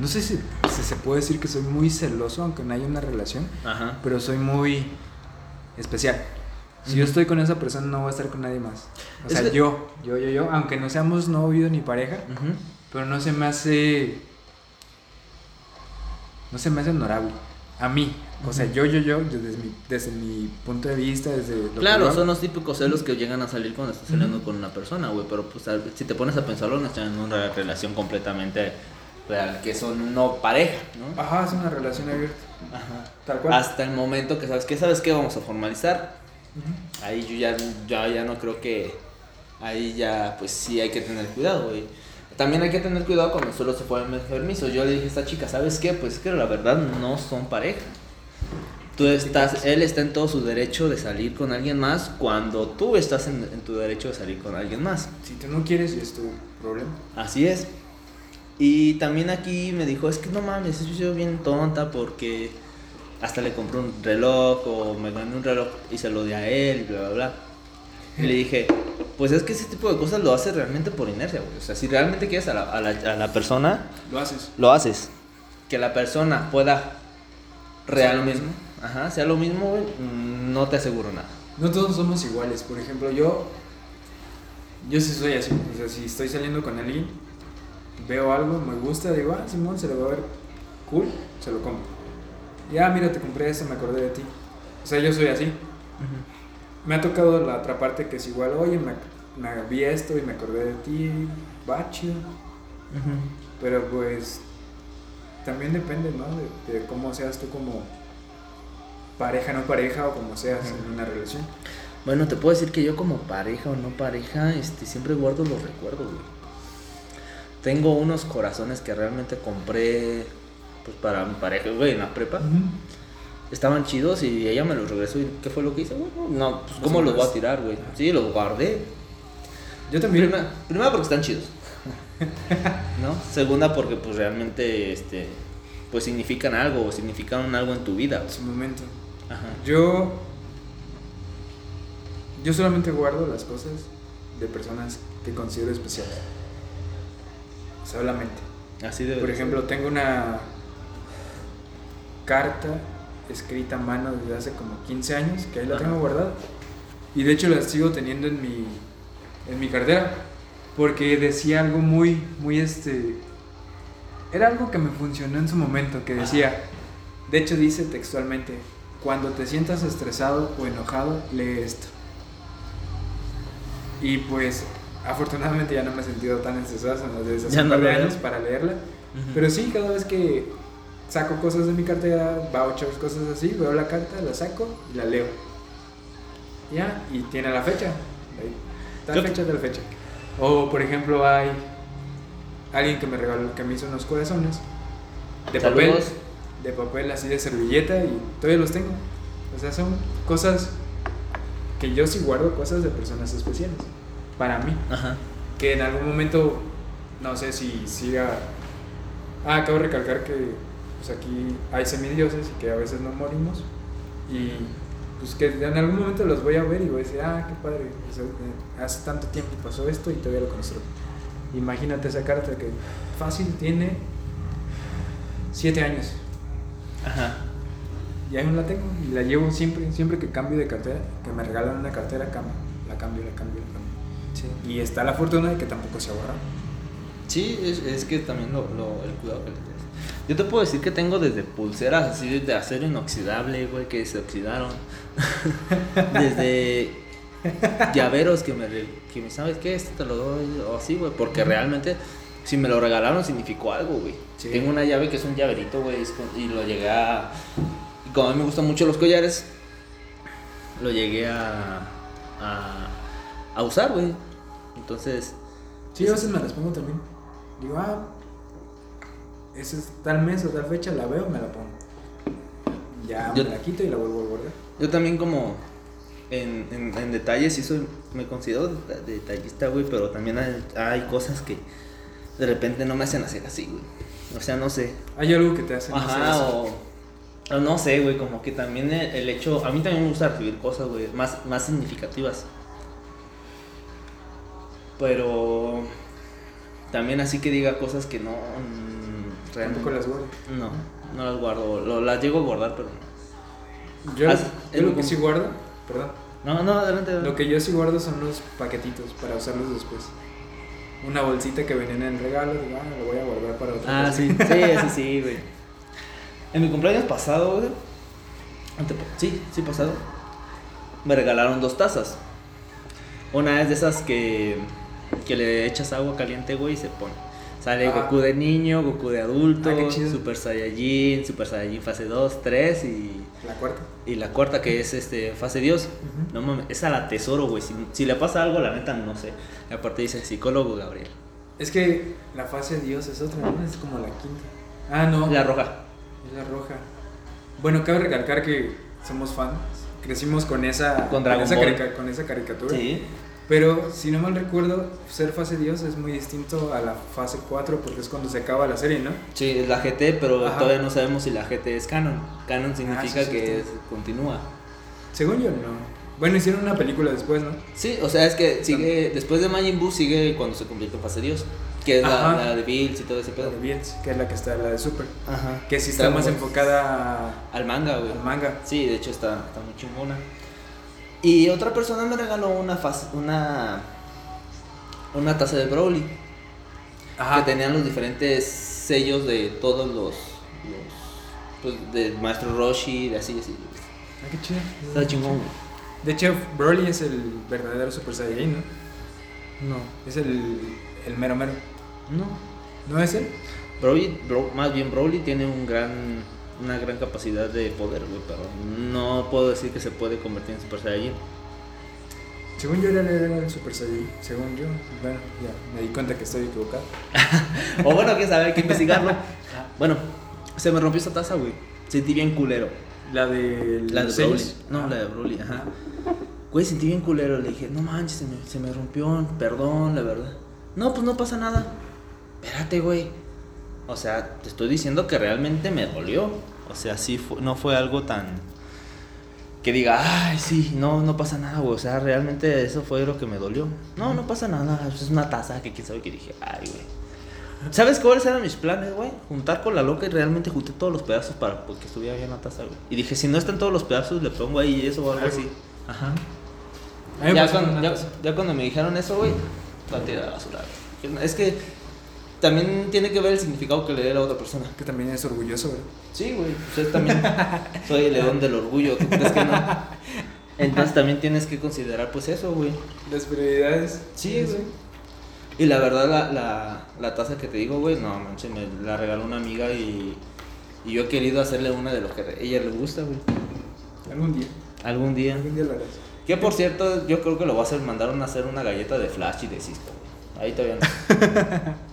no sé si, si se puede decir que soy muy celoso aunque no haya una relación, Ajá. pero soy muy especial. Si yo estoy con esa persona no voy a estar con nadie más. O Es sea, que- yo, yo, yo, yo, aunque no seamos novio ni pareja, Ujú. pero no se me hace no se me hace honorable a mí. O sea, yo, yo, yo, yo desde mi, desde mi punto de vista, desde lo que Claro, son los típicos celos que llegan a salir cuando estás saliendo con una persona, güey. Pero pues si te pones a pensarlo, no están en una relación completamente real, que son no pareja, ¿no? Ajá, es una relación abierta. Ajá. Tal cual. Hasta el momento que sabes que sabes que vamos a formalizar, Ujú. ahí yo ya, ya, ya no creo que ahí ya pues sí hay que tener cuidado, güey. También hay que tener cuidado cuando solo se pueden permiso. Yo le dije a esta chica, ¿sabes qué? Pues es que la verdad no son pareja. Tú estás, él está en todo su derecho de salir con alguien más cuando tú estás en, en tu derecho de salir con alguien más. Si tú no quieres, es tu problema. Así es. Y también aquí me dijo, es que no mames, yo soy bien tonta porque hasta le compré un reloj o me gané un reloj y se lo di a él y bla, bla, bla. Y le dije, pues es que ese tipo de cosas lo haces realmente por inercia, güey. O sea, si realmente quieres a la, a la, a la persona, Lo haces. lo haces. Que la persona pueda realmente... Ajá, sea lo mismo, güey, no te aseguro nada. No todos somos iguales. Por ejemplo, yo. Yo sí soy así. O sea, si estoy saliendo con alguien, veo algo, me gusta, digo, ah, Simón, se lo va a ver cool, se lo compro. Ya, mira, te compré esto, me acordé de ti. O sea, yo soy así. Me ha tocado la otra parte que es igual, oye, me, me vi esto y me acordé de ti, va chido. Pero pues también depende, ¿no? De, de cómo seas tú como pareja, no pareja o como seas en una relación. Bueno, te puedo decir que yo como pareja o no pareja, este, siempre guardo los recuerdos, güey. Tengo unos corazones que realmente compré, pues para mi pareja, güey, en la prepa. Estaban chidos y ella me los regresó y ¿qué fue lo que hice? No, pues ¿cómo los voy a tirar, güey? Sí, los guardé. Yo también. Primera, primera porque están chidos. ¿No? Segunda porque pues realmente, este, pues significan algo o significaron algo en tu vida. En su momento. Ajá. Yo. Yo solamente guardo las cosas de personas que considero especiales. Solamente. Así de Por ejemplo, tengo una carta escrita a mano desde hace como 15 años, que ahí la Ajá. tengo guardada. Y de hecho la sigo teniendo en mi, en mi cartera. Porque decía algo muy, muy este... Era algo que me funcionó en su momento, que decía, de hecho dice textualmente, cuando te sientas estresado o enojado, lee esto. Y pues afortunadamente ya no me he sentido tan estresado desde hace Ya un no de años para leerla. Ujú. Pero sí, cada vez que saco cosas de mi cartera, vouchers, cosas así, veo la carta, la saco y la leo. Ya, y tiene la fecha. Ahí, Tal fecha, tal fecha. O por ejemplo, hay alguien que me regaló, que me hizo unos corazones de papel, Saludos. de papel así de servilleta y todavía los tengo. O sea, son cosas que yo sí guardo, cosas de personas especiales para mí Ajá. que en algún momento, no sé si siga... Ah, acabo de recalcar que pues aquí hay semidioses y que a veces no morimos. Y pues que en algún momento los voy a ver y voy a decir, ah, qué padre, eh, hace tanto tiempo pasó esto y todavía lo construyo. Imagínate esa carta que fácil tiene siete años. Ajá. Y aún la tengo y la llevo siempre, siempre que cambio de cartera, que me regalan una cartera, cambio, la cambio, la cambio. Sí. Y está la fortuna de que tampoco se ahorra. Sí, es, es que también lo, lo- el cuidado que le tienes. Yo te puedo decir que tengo desde pulseras así de acero inoxidable, güey, que se oxidaron. desde llaveros que me, que me, ¿sabes qué? Este te lo doy, o así, güey, porque realmente si me lo regalaron significó algo, güey. Sí. Tengo una llave que es un llaverito, güey, y lo llegué a... Y como a mí me gustan mucho los collares, lo llegué a, a, a usar, güey. Entonces... Sí, a veces me las pongo también. Digo, ah, ese es tal mes o tal fecha, la veo, me la pongo. Ya Yo- me la quito y la vuelvo a guardar. Yo también como en, en, en detalles sí soy, me considero de- de detallista, güey, pero también hay, hay cosas que de repente no me hacen hacer así, güey. O sea, no sé. Hay algo que te hace no hacer Ajá, eso. o, no sé, güey, como que también el, el hecho, a mí también me gusta recibir cosas, güey, más, más significativas. Pero también así que diga cosas que no... mm, Tampoco realmente- las guardo. No, no las guardo, lo- las llego a guardar, pero no. Yo, Haz- yo el- lo que sí guardo, perdón, No, no, adelante. lo que yo sí guardo son los paquetitos para usarlos después. Una bolsita que venía en el regalo, digo, ah, lo voy a guardar para otra Ah, cosa. sí, sí, sí, sí, güey. En mi cumpleaños pasado, güey. Sí, sí, pasado. Me regalaron dos tazas. Una es de esas que, que le echas agua caliente, güey, y se pone. Sale Ah. Goku de niño, Goku de adulto, Ah. Super Saiyajin, Super Saiyajin fase 2, 3 y, La cuarta. y la cuarta que es este fase Dios. No mames, esa la tesoro, güey. Si, si le pasa algo, la neta no sé. Y aparte dice psicólogo Gabriel. Es que la fase Dios es otra, ¿no? Es como la quinta. Ah, no. La roja. Es la roja. Bueno, cabe recalcar que somos fans. Crecimos con esa, Con Dragon esa, Ball. carica- con esa caricatura. Sí. Pero si no mal recuerdo, ser fase Dios es muy distinto a la fase 4 porque es cuando se acaba la serie, ¿no? Sí, es la GT, pero Ajá. todavía no sabemos si la GT es canon. Canon significa sí, sí, que es- continúa. Según yo, no. Bueno, hicieron una película después, ¿no? Sí, o sea, es que sigue, después de Majin Buu sigue cuando se convierte en fase Dios, que es la, de Bills y todo ese La pedo. de Bills, que es la que está la de Super. Ajá. Que sí está más enfocada al manga, güey. al manga. Sí, de hecho está, está muy chingona. Y otra persona me regaló una una una taza de Broly que tenían los diferentes sellos de todos los, los pues, del maestro Roshi, de así, así. Ah, qué chido. Está chingón. De hecho, Broly es el verdadero Super Saiyajin, ¿no? No. Es el, el mero mero. No. ¿No es él? Broly, Bro- más bien Broly tiene un gran, una gran capacidad de poder, güey, pero no puedo decir que se puede convertir en Super Saiyajin. Según yo era el Super Saiyajin. Según yo. Bueno, ya me di cuenta que estoy equivocado. O bueno, quién sabe, hay que investigarlo. Bueno, se me rompió esa taza, güey. Sentí bien culero. La de La de. Broly. No, la de Broly, ajá. Güey, sentí bien culero. Le dije, no manches, se me, se me rompió. Perdón, la verdad. No, pues no pasa nada. Espérate, güey. O sea, te estoy diciendo que realmente me dolió. O sea, sí, fue- no fue algo tan. Que diga, ay, sí, no, no pasa nada, güey. O sea, realmente eso fue lo que me dolió. No, no pasa nada. Es una taza que quién sabe que dije, ay, güey. ¿Sabes cuáles eran mis planes, güey? Juntar con la loca y realmente junté todos los pedazos para pues, que estuviera bien la taza, güey. Y dije, si no están todos los pedazos, le pongo ahí eso o algo así. Ajá. Me Ya cuando, una ya, taza. ya cuando me dijeron eso, güey, la tiré a la basura. güey. Es que también tiene que ver el significado que le dé la otra persona. Que también es orgulloso, ¿verdad? Sí, güey, pues yo también soy el león del orgullo, ¿tú crees que no? Entonces también tienes que considerar pues eso, güey. Las prioridades. Sí, güey. Y la verdad, la, la, la taza que te digo, güey, no, manches, me la regaló una amiga y, y yo he querido hacerle una de lo que a ella le gusta, güey. Algún día. Algún día. Algún día lo harás. Que por cierto, yo creo que lo voy a hacer, mandaron a hacer una galleta de Flash y de Cisco, güey. Ahí todavía no.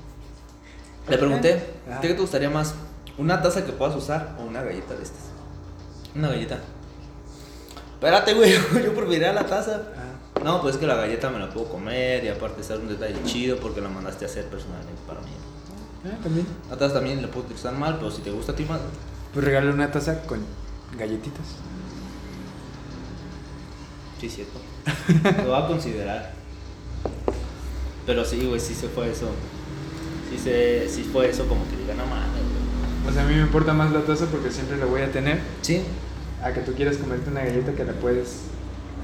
Le pregunté, Ah. ¿qué te gustaría más? ¿Una taza que puedas usar o una galleta de estas? Una galleta. Espérate, güey, yo preferiría la taza. Ah. No, pues es que la galleta me la puedo comer y aparte es un detalle chido porque la mandaste a hacer personalmente para mí. Ah, también. La taza también la puedo utilizar mal, pero si te gusta a ti más. Pues regálale una taza con galletitas. Sí, cierto. Lo va a considerar. Pero sí, güey, sí se fue eso. Sí, se, sí fue eso como que diga, no mames, güey. O sea, a mí me importa más la taza porque siempre la voy a tener. Sí, A que tú quieras comerte una galleta que la puedes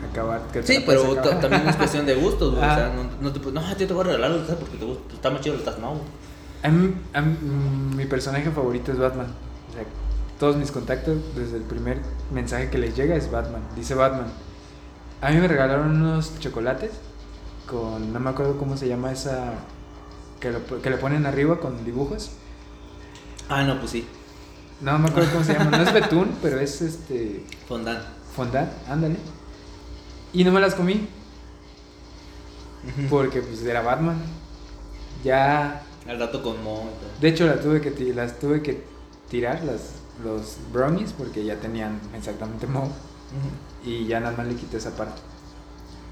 acabar. que sí, pero también es cuestión de gustos, güey. O Ah. sea, no, no te puedes- no, te voy a regalar la taza porque te gusta, está más chido la taza, no, güey. A mí- a mí- mm, mi personaje favorito es Batman. O sea, todos mis contactos, desde el primer mensaje que les llega es Batman. Dice Batman. A mí me regalaron unos chocolates con, no me acuerdo cómo se llama esa, que, lo- que le ponen arriba con dibujos. Ah, no, pues sí. No me acuerdo cómo se llama. No es betún, pero es este Fondant. fondant, ándale. Y no me las comí porque pues era Batman. Ya Al rato con Mo. De hecho, la tuve que las tuve que tirar, las, los brownies, porque ya tenían exactamente moho. Y ya nada más le quité esa parte.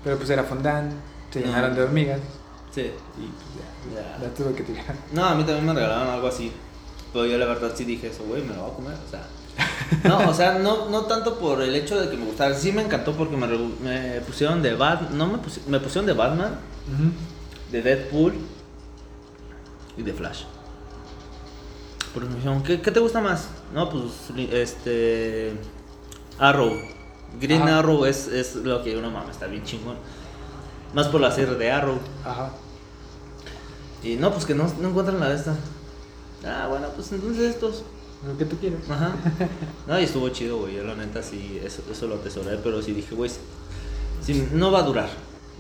Pero pues era fondant, se No. llenaron de hormigas Sí. y pues ya, Ya. la tuve que tirar. No, a mí también me regalaron algo así. Pero yo la verdad sí dije eso, güey, me lo voy a comer. O sea, no, o sea, no, no tanto por el hecho de que me gustara. Sí me encantó porque me, me pusieron de Batman. No me, pusi- me pusieron de Batman, de Deadpool y de Flash. Porque me dijeron, ¿qué, qué te gusta más? No, pues este. Arrow. Green Ajá. Arrow es, es lo que uno mama, está bien chingón. Más por la serie de Arrow. Ajá. Y no, pues que no, no encuentran la de esta. Ah, bueno, pues entonces estos. Lo que tú quieras. Ajá. No, y estuvo chido, güey. Yo la neta sí, eso, eso lo atesoré, pero sí dije, güey, sí, no va a durar.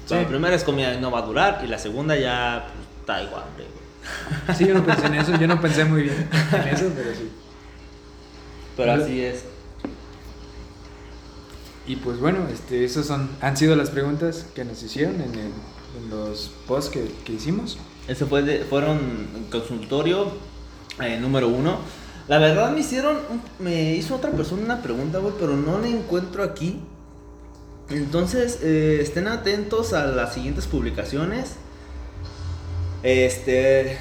Sí. La primera es comida y no va a durar, y la segunda ya pues, está igual, güey. Sí, yo no pensé en eso, yo no pensé muy bien en eso, pero sí. Pero así es. Y pues bueno, este, esas son, han sido las preguntas que nos hicieron en, los posts que, que hicimos. Ese fue de, fueron consultorio eh, número uno. La verdad me hicieron, me hizo otra persona una pregunta, güey, pero no la encuentro aquí. Entonces, eh, estén atentos a las siguientes publicaciones. Este,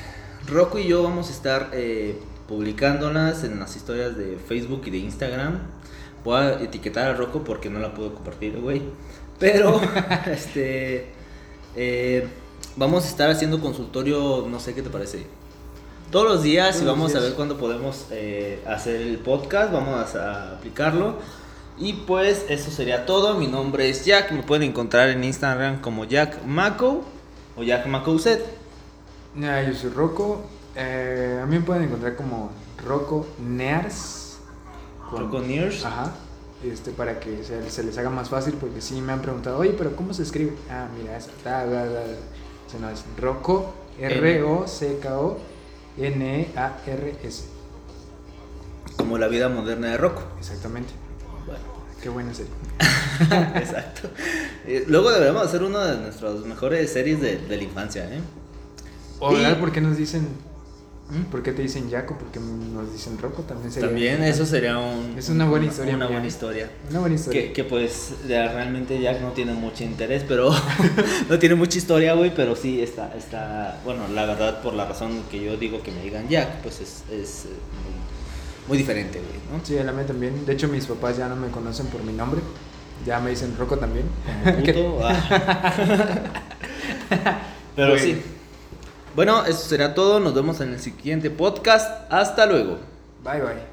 Rocco y yo vamos a estar eh, publicándolas en las historias de Facebook y de Instagram. Voy a etiquetar a Rocco porque no la puedo compartir, güey. Pero, este, eh, vamos a estar haciendo consultorio, no sé qué te parece. Todos los días Todos y vamos a ver cuándo podemos eh, hacer el podcast, vamos a aplicarlo. Y pues eso sería todo. Mi nombre es Jack, me pueden encontrar en Instagram como Jack Mako o Jack Mako Z. Ah, yo soy Rocco. Eh, a mí me pueden encontrar como Rocco Nears. Con- Rocco Nears. Ajá. Este, para que se, se les haga más fácil, porque sí me han preguntado, oye, pero ¿cómo se escribe? Ah, mira, esa. Da, da, da. No es Rocco, R-O-C-K-O, N-E-A-R-S. Como la vida moderna de Rocco. Exactamente. Bueno, Qué buena serie. exacto. Eh, luego deberíamos hacer una de nuestras mejores series de, de la infancia, ¿eh? O Y- ¿verdad? ¿por qué nos dicen. Por qué te dicen Jaco? ¿Por qué nos dicen Rocco? También sería. También eso sería un, Es una buena historia, Una mía. buena historia. Una buena historia. Que, que pues ya realmente Jack no tiene mucho interés, pero no tiene mucha historia, güey, pero sí está, está, bueno, la verdad por la razón que yo digo que me digan Jack, pues es, es eh, muy, muy diferente, güey, ¿no? Sí, a la mía también. De hecho, mis papás ya no me conocen por mi nombre. Ya me dicen Rocco también. Como puto, ah. Pero Bueno. sí. Bueno, eso será todo, nos vemos en el siguiente podcast, hasta luego. Bye, bye.